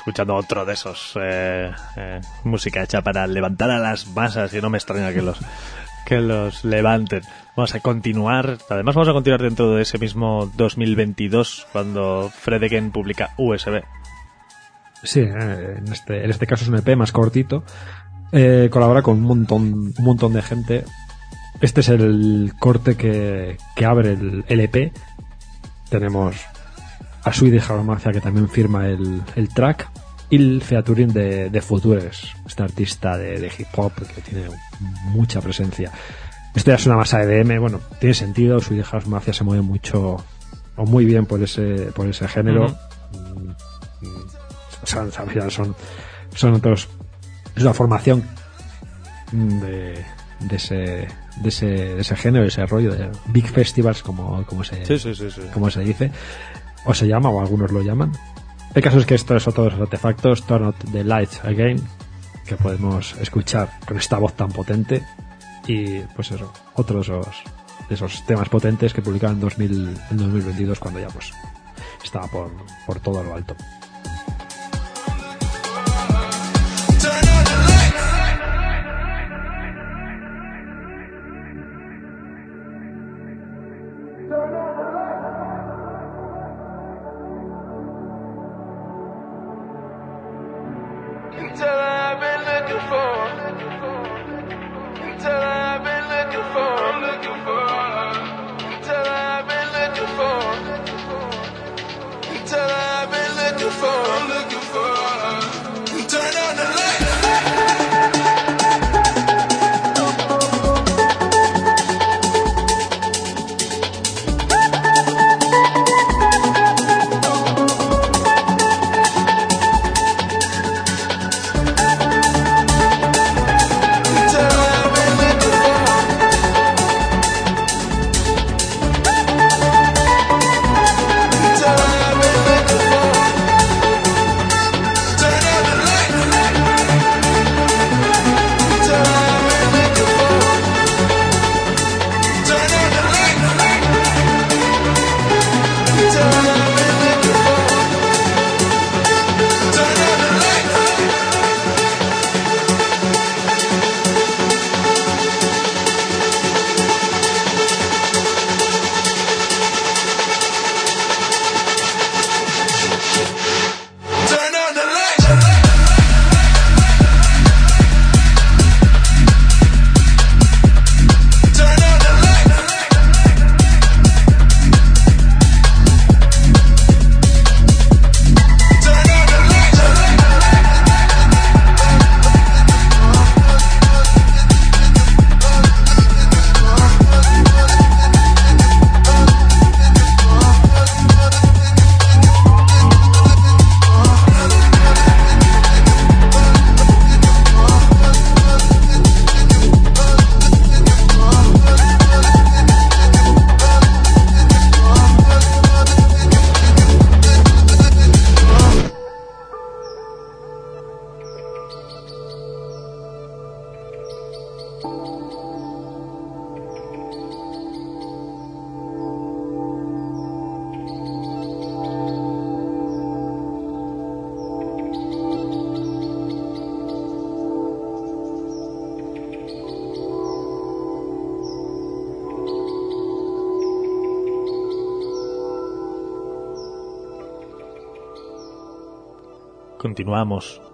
S1: Escuchando otro de esos eh, eh, música hecha para levantar a las masas y no me extraña que los que los levanten. Vamos a continuar, además vamos a continuar dentro de ese mismo 2022 cuando Fred publica USB.
S2: Sí, eh, en este, en este caso es un EP más cortito. Colabora con un montón, un montón de gente. Este es el corte que, que abre el, el EP. Tenemos a Sui de Jauromancia que también firma el, el track. Y el featuring de, de Futures, este artista de, de hip hop que tiene mucha presencia. Esto ya es una masa de DM, bueno, tiene sentido. Sui de Mafia se mueve mucho o muy bien por ese, por ese género.
S1: Ujú.
S2: Mm, mm, son, son, son otros. Es una formación de, de, ese, de, ese, de ese género, de ese rollo de Big Festivals, como, como, se,
S1: Sí, sí, sí, sí.
S2: como se dice, o se llama, o algunos lo llaman. El caso es que estos son todos los artefactos, Turn the Lights Again, que podemos escuchar con esta voz tan potente. Y pues eso, otros de esos, esos temas potentes que publicaron en, 2000, en 2022 cuando ya pues estaba por, por todo lo alto.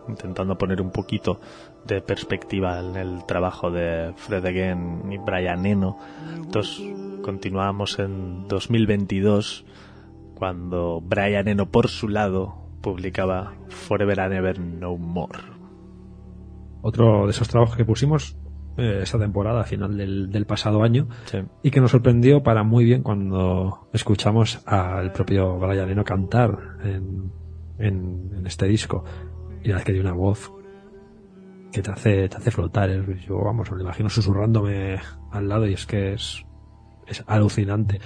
S1: Intentando poner un poquito de perspectiva en el trabajo de Fred Again y Brian Eno. Entonces, continuamos en 2022 cuando Brian Eno por su lado publicaba Forever and Ever No More.
S2: Otro de esos trabajos que pusimos eh, esta temporada, a final del, del pasado año,
S1: Sí.
S2: y que nos sorprendió para muy bien cuando escuchamos al propio Brian Eno cantar en, en, en este disco. Y la verdad es que tiene una voz que te hace, te hace flotar. Es- Yo, vamos, me lo imagino susurrándome al lado y es que es, es alucinante.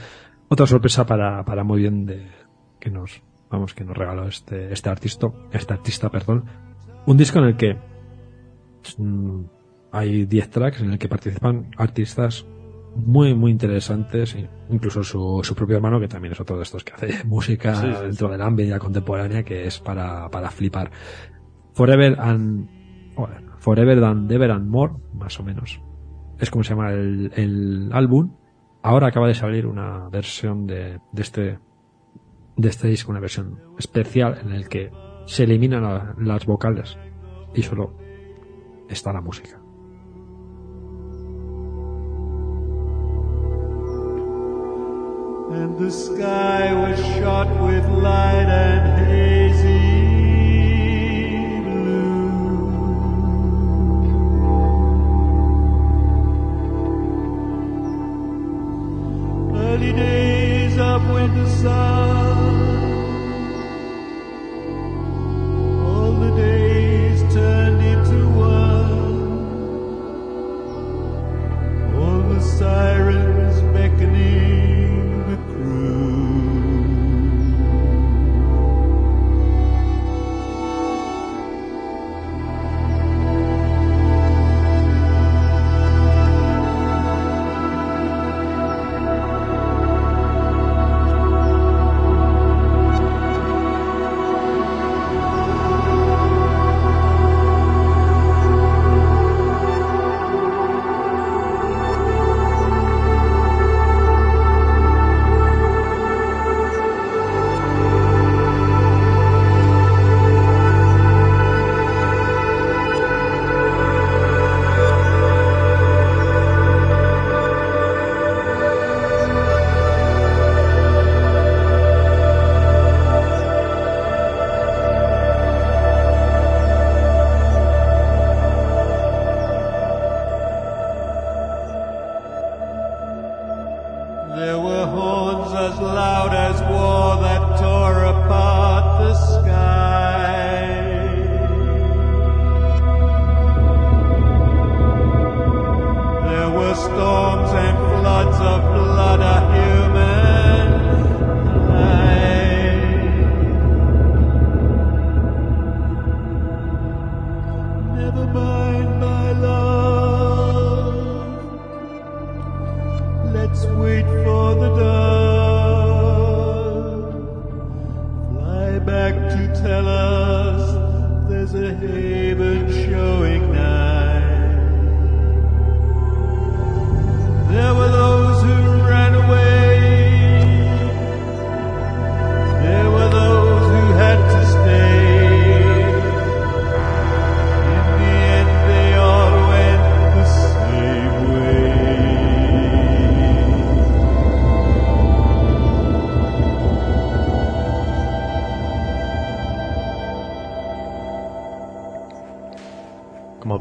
S2: Otra sorpresa para, para muy bien de, que nos, vamos, que nos regaló este, este artista, este artista, perdón. Un disco en el que mm, hay 10 tracks en el que participan artistas muy, muy interesantes. y Incluso su, su propio hermano, que también es otro de estos que hace [laughs] música
S1: Sí, sí,
S2: dentro del ámbito contemporánea, que es para, para flipar. Forever and, Forever and Ever and More, más o menos. Es como se llama el, el álbum. Ahora acaba de salir una versión de, este, de este disco, una versión especial en el que se eliminan la- las vocales y solo está la música.
S4: and the sky was shot with light and hazy holidays are winter sun.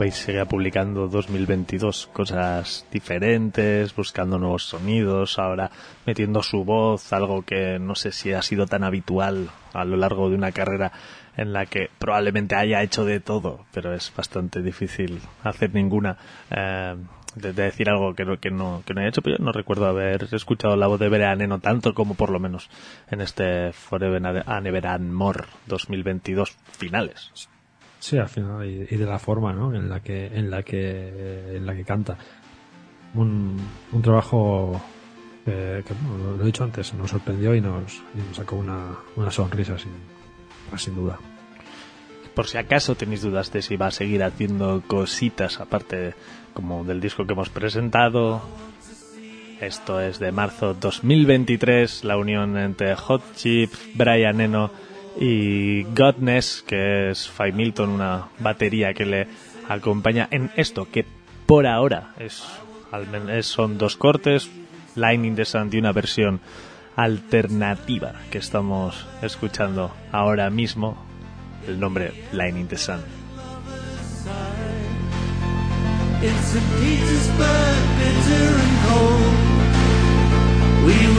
S1: Veis, sigue publicando 2022 cosas diferentes, buscando nuevos sonidos, ahora metiendo su voz, algo que no sé si ha sido tan habitual a lo largo de una carrera en la que probablemente haya hecho de todo, pero es bastante difícil hacer ninguna. eh, de, de decir algo que no, que no que no haya hecho, pero yo no recuerdo haber escuchado la voz de Bereaneno tanto como por lo menos en este Forever and Ever and More 2022 finales.
S2: Sí, al final y, y de la forma, ¿no? En la que en la que en la que canta. Un, un trabajo que, que, lo he dicho antes, nos sorprendió y nos, y nos sacó una, una sonrisa sin, sin duda.
S1: por si acaso tenéis dudas de si va a seguir haciendo cositas aparte como del disco que hemos presentado. Esto es de marzo 2023, la unión entre Hot Chip, Brian Eno y Godness, que es Five Milton, una batería que le acompaña en esto que por ahora es, son dos cortes, Lightning the Sun y una versión alternativa que estamos escuchando ahora mismo el nombre Lightning the Sun.
S4: In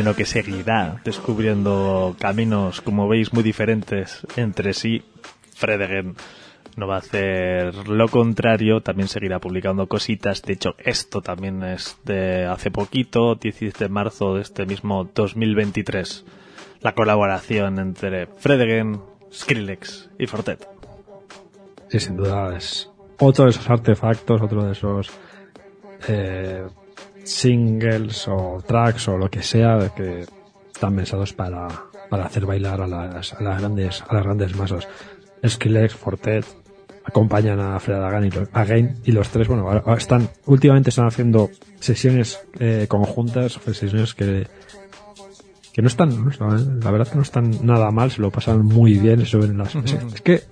S1: Brian Eno que seguirá descubriendo caminos, como veis, muy diferentes entre sí. Fredegen no va a hacer lo contrario, también seguirá publicando cositas. De hecho, esto también es de hace poquito, 17 de marzo de este mismo 2023. La colaboración entre Fredegen, Skrillex y Fortet.
S2: Sí, sin duda es otro de esos artefactos, otro de esos eh, singles o tracks o lo que sea que están pensados para, para hacer bailar a las, a las grandes a las grandes masas. Skrillex, Fortet acompañan a Fred Again y, los, Again y los tres, bueno, ahora- están últimamente están haciendo sesiones eh, conjuntas, sesiones que que no están, la verdad que no están nada mal, se lo pasan muy bien, se suben en las es que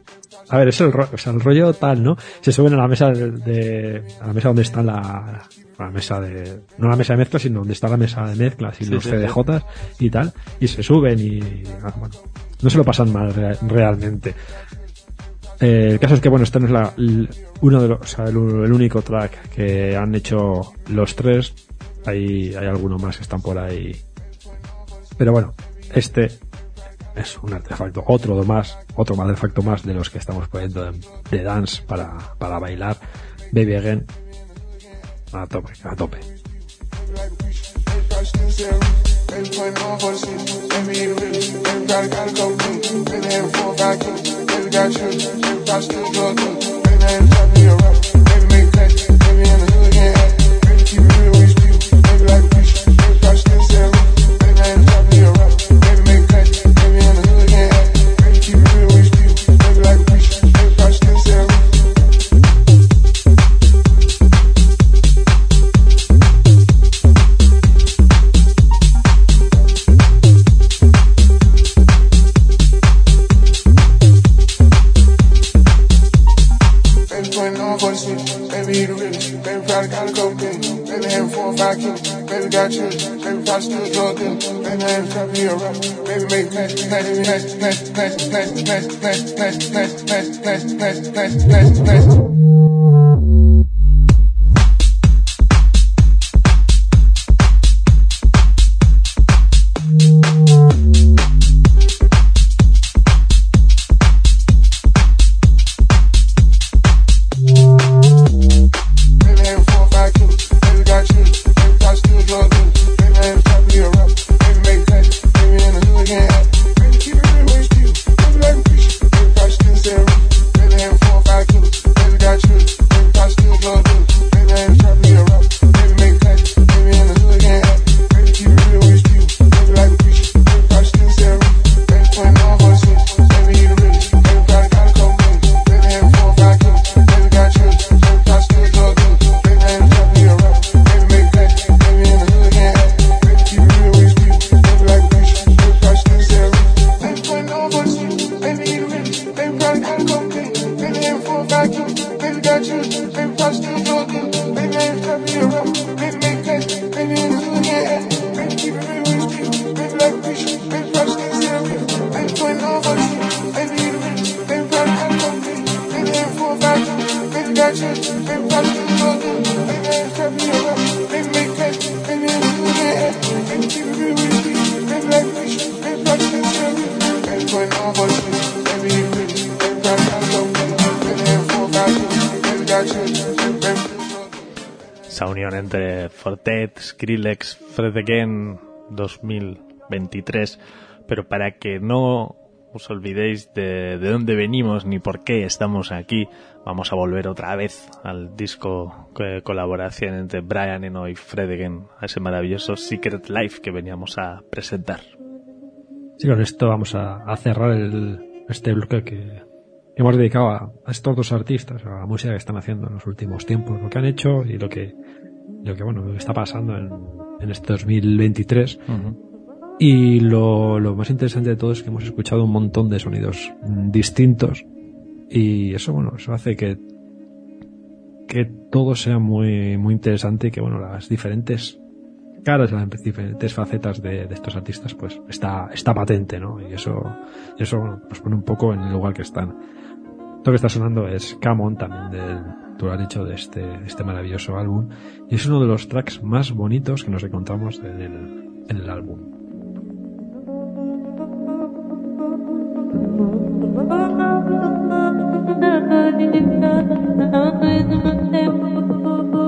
S2: a ver, es el, ro- o sea, el rollo tal, ¿no? Se suben a la mesa de, de- a la mesa donde está la, la mesa de no la mesa de mezclas, sino donde está la mesa de mezclas y
S1: Sí,
S2: los
S1: sí,
S2: CDJs y tal, y se suben y ah, bueno, no se lo pasan mal rea- realmente. Eh, el caso es que bueno, este no es la, uno de los, o sea, el, el único track que han hecho los tres. Hay, hay algunos más que están por ahí pero bueno, este es un artefacto, otro más, otro artefacto más de los que estamos poniendo de, dance para, para bailar. Baby Again. A tope, a tope.
S6: best, best, best, best, best, best, best, best, best, best,
S1: best, best. Skrillex, Fred Again 2023, pero para que no os olvidéis de, de dónde venimos ni por qué estamos aquí, vamos a volver otra vez al disco colaboración entre Brian Eno y Fred Again, a ese maravilloso Secret Life que veníamos a presentar.
S2: Sí, con esto vamos a, a cerrar el, este bloque que hemos dedicado a, a estos dos artistas, a la música que están haciendo en los últimos tiempos, lo que han hecho y lo que, lo que bueno, está pasando en, en este 2023. Y lo, lo más interesante de todo es que hemos escuchado un montón de sonidos distintos y eso, bueno, eso hace que, que todo sea muy, muy interesante y que, bueno, las diferentes caras, las diferentes facetas de, de estos artistas, pues está, está patente, ¿no? Y eso, eso, bueno, nos pone un poco en el lugar que están. Lo que está sonando es Come On también del, hecho de este, este maravilloso álbum y es uno de los tracks más bonitos que nos encontramos en el, en el álbum. [laughs]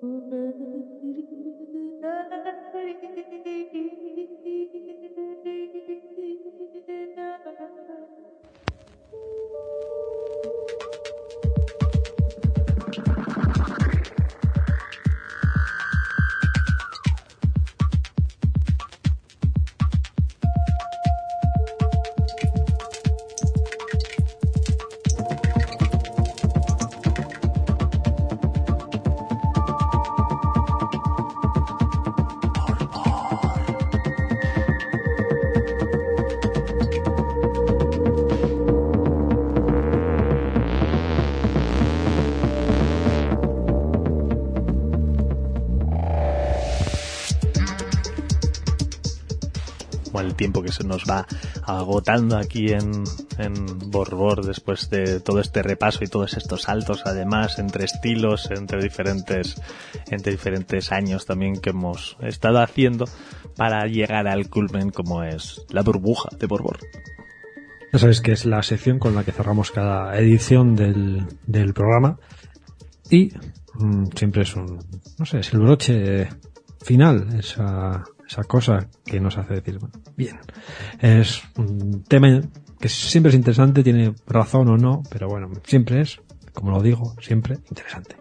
S1: Como el tiempo que se nos va agotando aquí en, en Borbor después de todo este repaso y todos estos saltos además entre estilos, entre diferentes, entre diferentes años también que hemos estado haciendo para llegar al culmen como es la burbuja de Borbor.
S2: Ya sabéis que es la sección con la que cerramos cada edición del, programa y mm, siempre es un, no sé, es el broche final, esa, esa cosa que nos hace decir, bueno, bien, es un tema que siempre es interesante, tiene razón o no, pero bueno, siempre es, como lo digo, siempre interesante.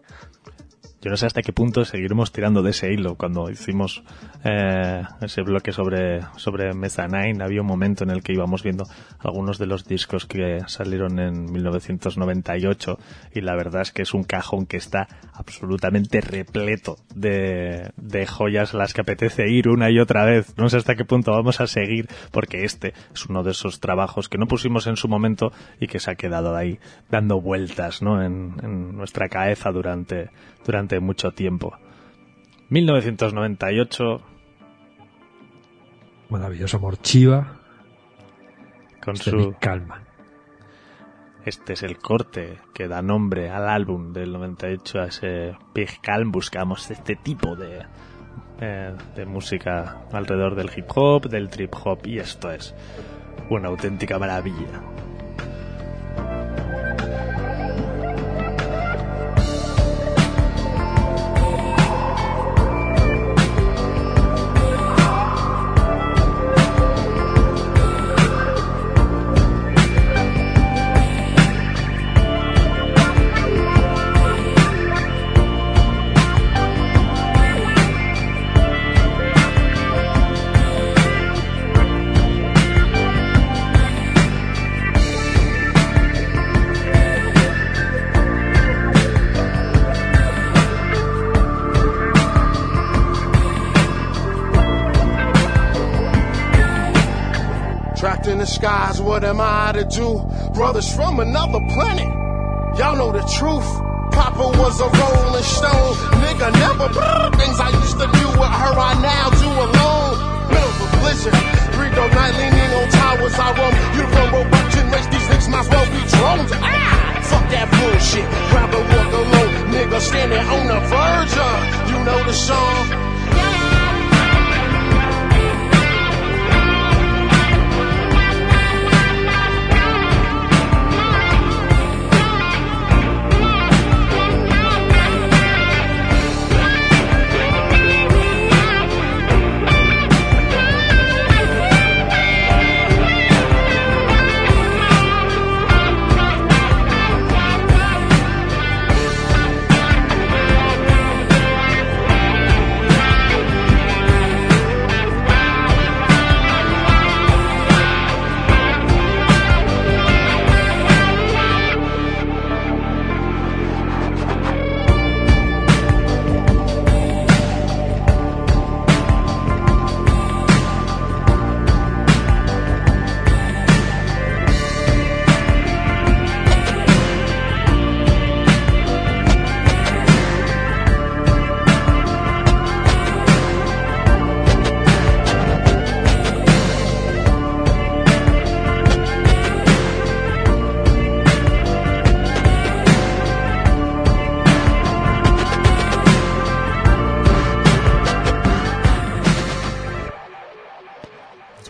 S1: Yo no sé hasta qué punto seguiremos tirando de ese hilo. Cuando hicimos eh, ese bloque sobre, sobre Mesa Nine, había un momento en el que íbamos viendo algunos de los discos que salieron en 1998 y la verdad es que es un cajón que está absolutamente repleto de, de joyas a las que apetece ir una y otra vez. No sé hasta qué punto vamos a seguir porque este es uno de esos trabajos que no pusimos en su momento y que se ha quedado ahí dando vueltas ¿no? en, en nuestra cabeza durante, durante mucho tiempo. 1998,
S2: Maravilloso Morchiva,
S1: con
S2: este
S1: su...
S2: Nick Calman.
S1: Este es el corte que da nombre al álbum del 98, a ese Big Calm. Buscamos este tipo de, eh, de música alrededor del hip hop, del trip hop, y esto es una auténtica maravilla.
S7: Skies, what am I to do? Brothers from another planet. Y'all know the truth. Papa was a rolling stone. Nigga never things I used to do with her, I now do alone. Middle of a blizzard. Three dark night leaning on towers. I roam. you Uniform robot race. These niggas might well be drones. Ah! Fuck that bullshit. Rather walk alone. Nigga standing on the verge of. You know the song.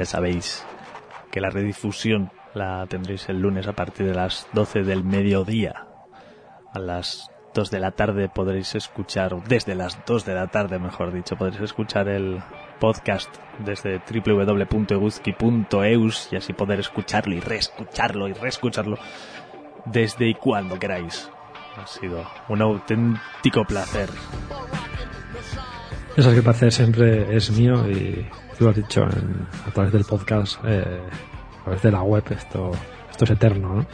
S1: Sabéis que la redifusión la tendréis el lunes a partir de las 12 del mediodía. A las 2 de la tarde podréis escuchar, desde las 2 de la tarde, mejor dicho, podréis escuchar el podcast desde www.eguzki.eus y así poder escucharlo y reescucharlo y reescucharlo desde y cuando queráis. Ha sido un auténtico placer.
S2: Eso es que placer siempre es mío y tú lo has dicho en- a través del podcast, eh, a través de la web, esto, esto es eterno, ¿no?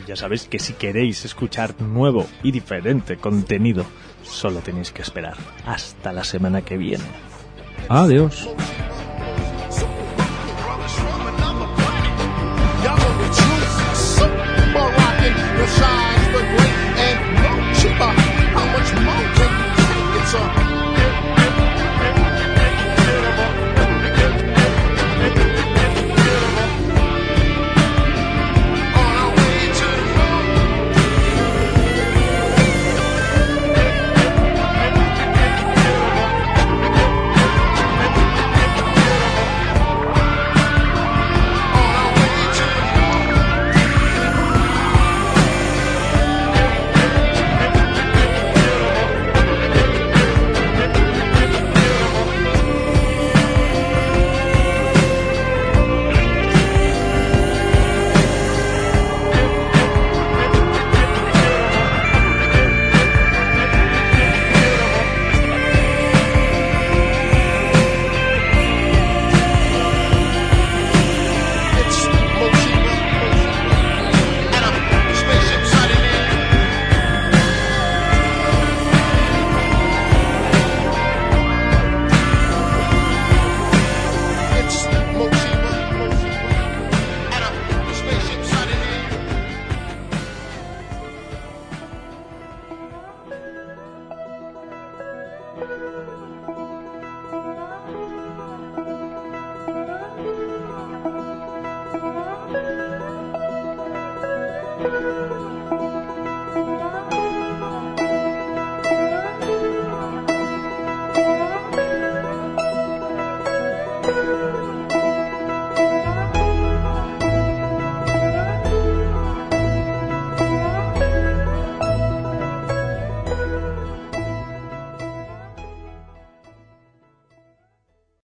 S1: Y ya sabéis que si queréis escuchar nuevo y diferente contenido, solo tenéis que esperar hasta la semana que viene.
S2: Adiós.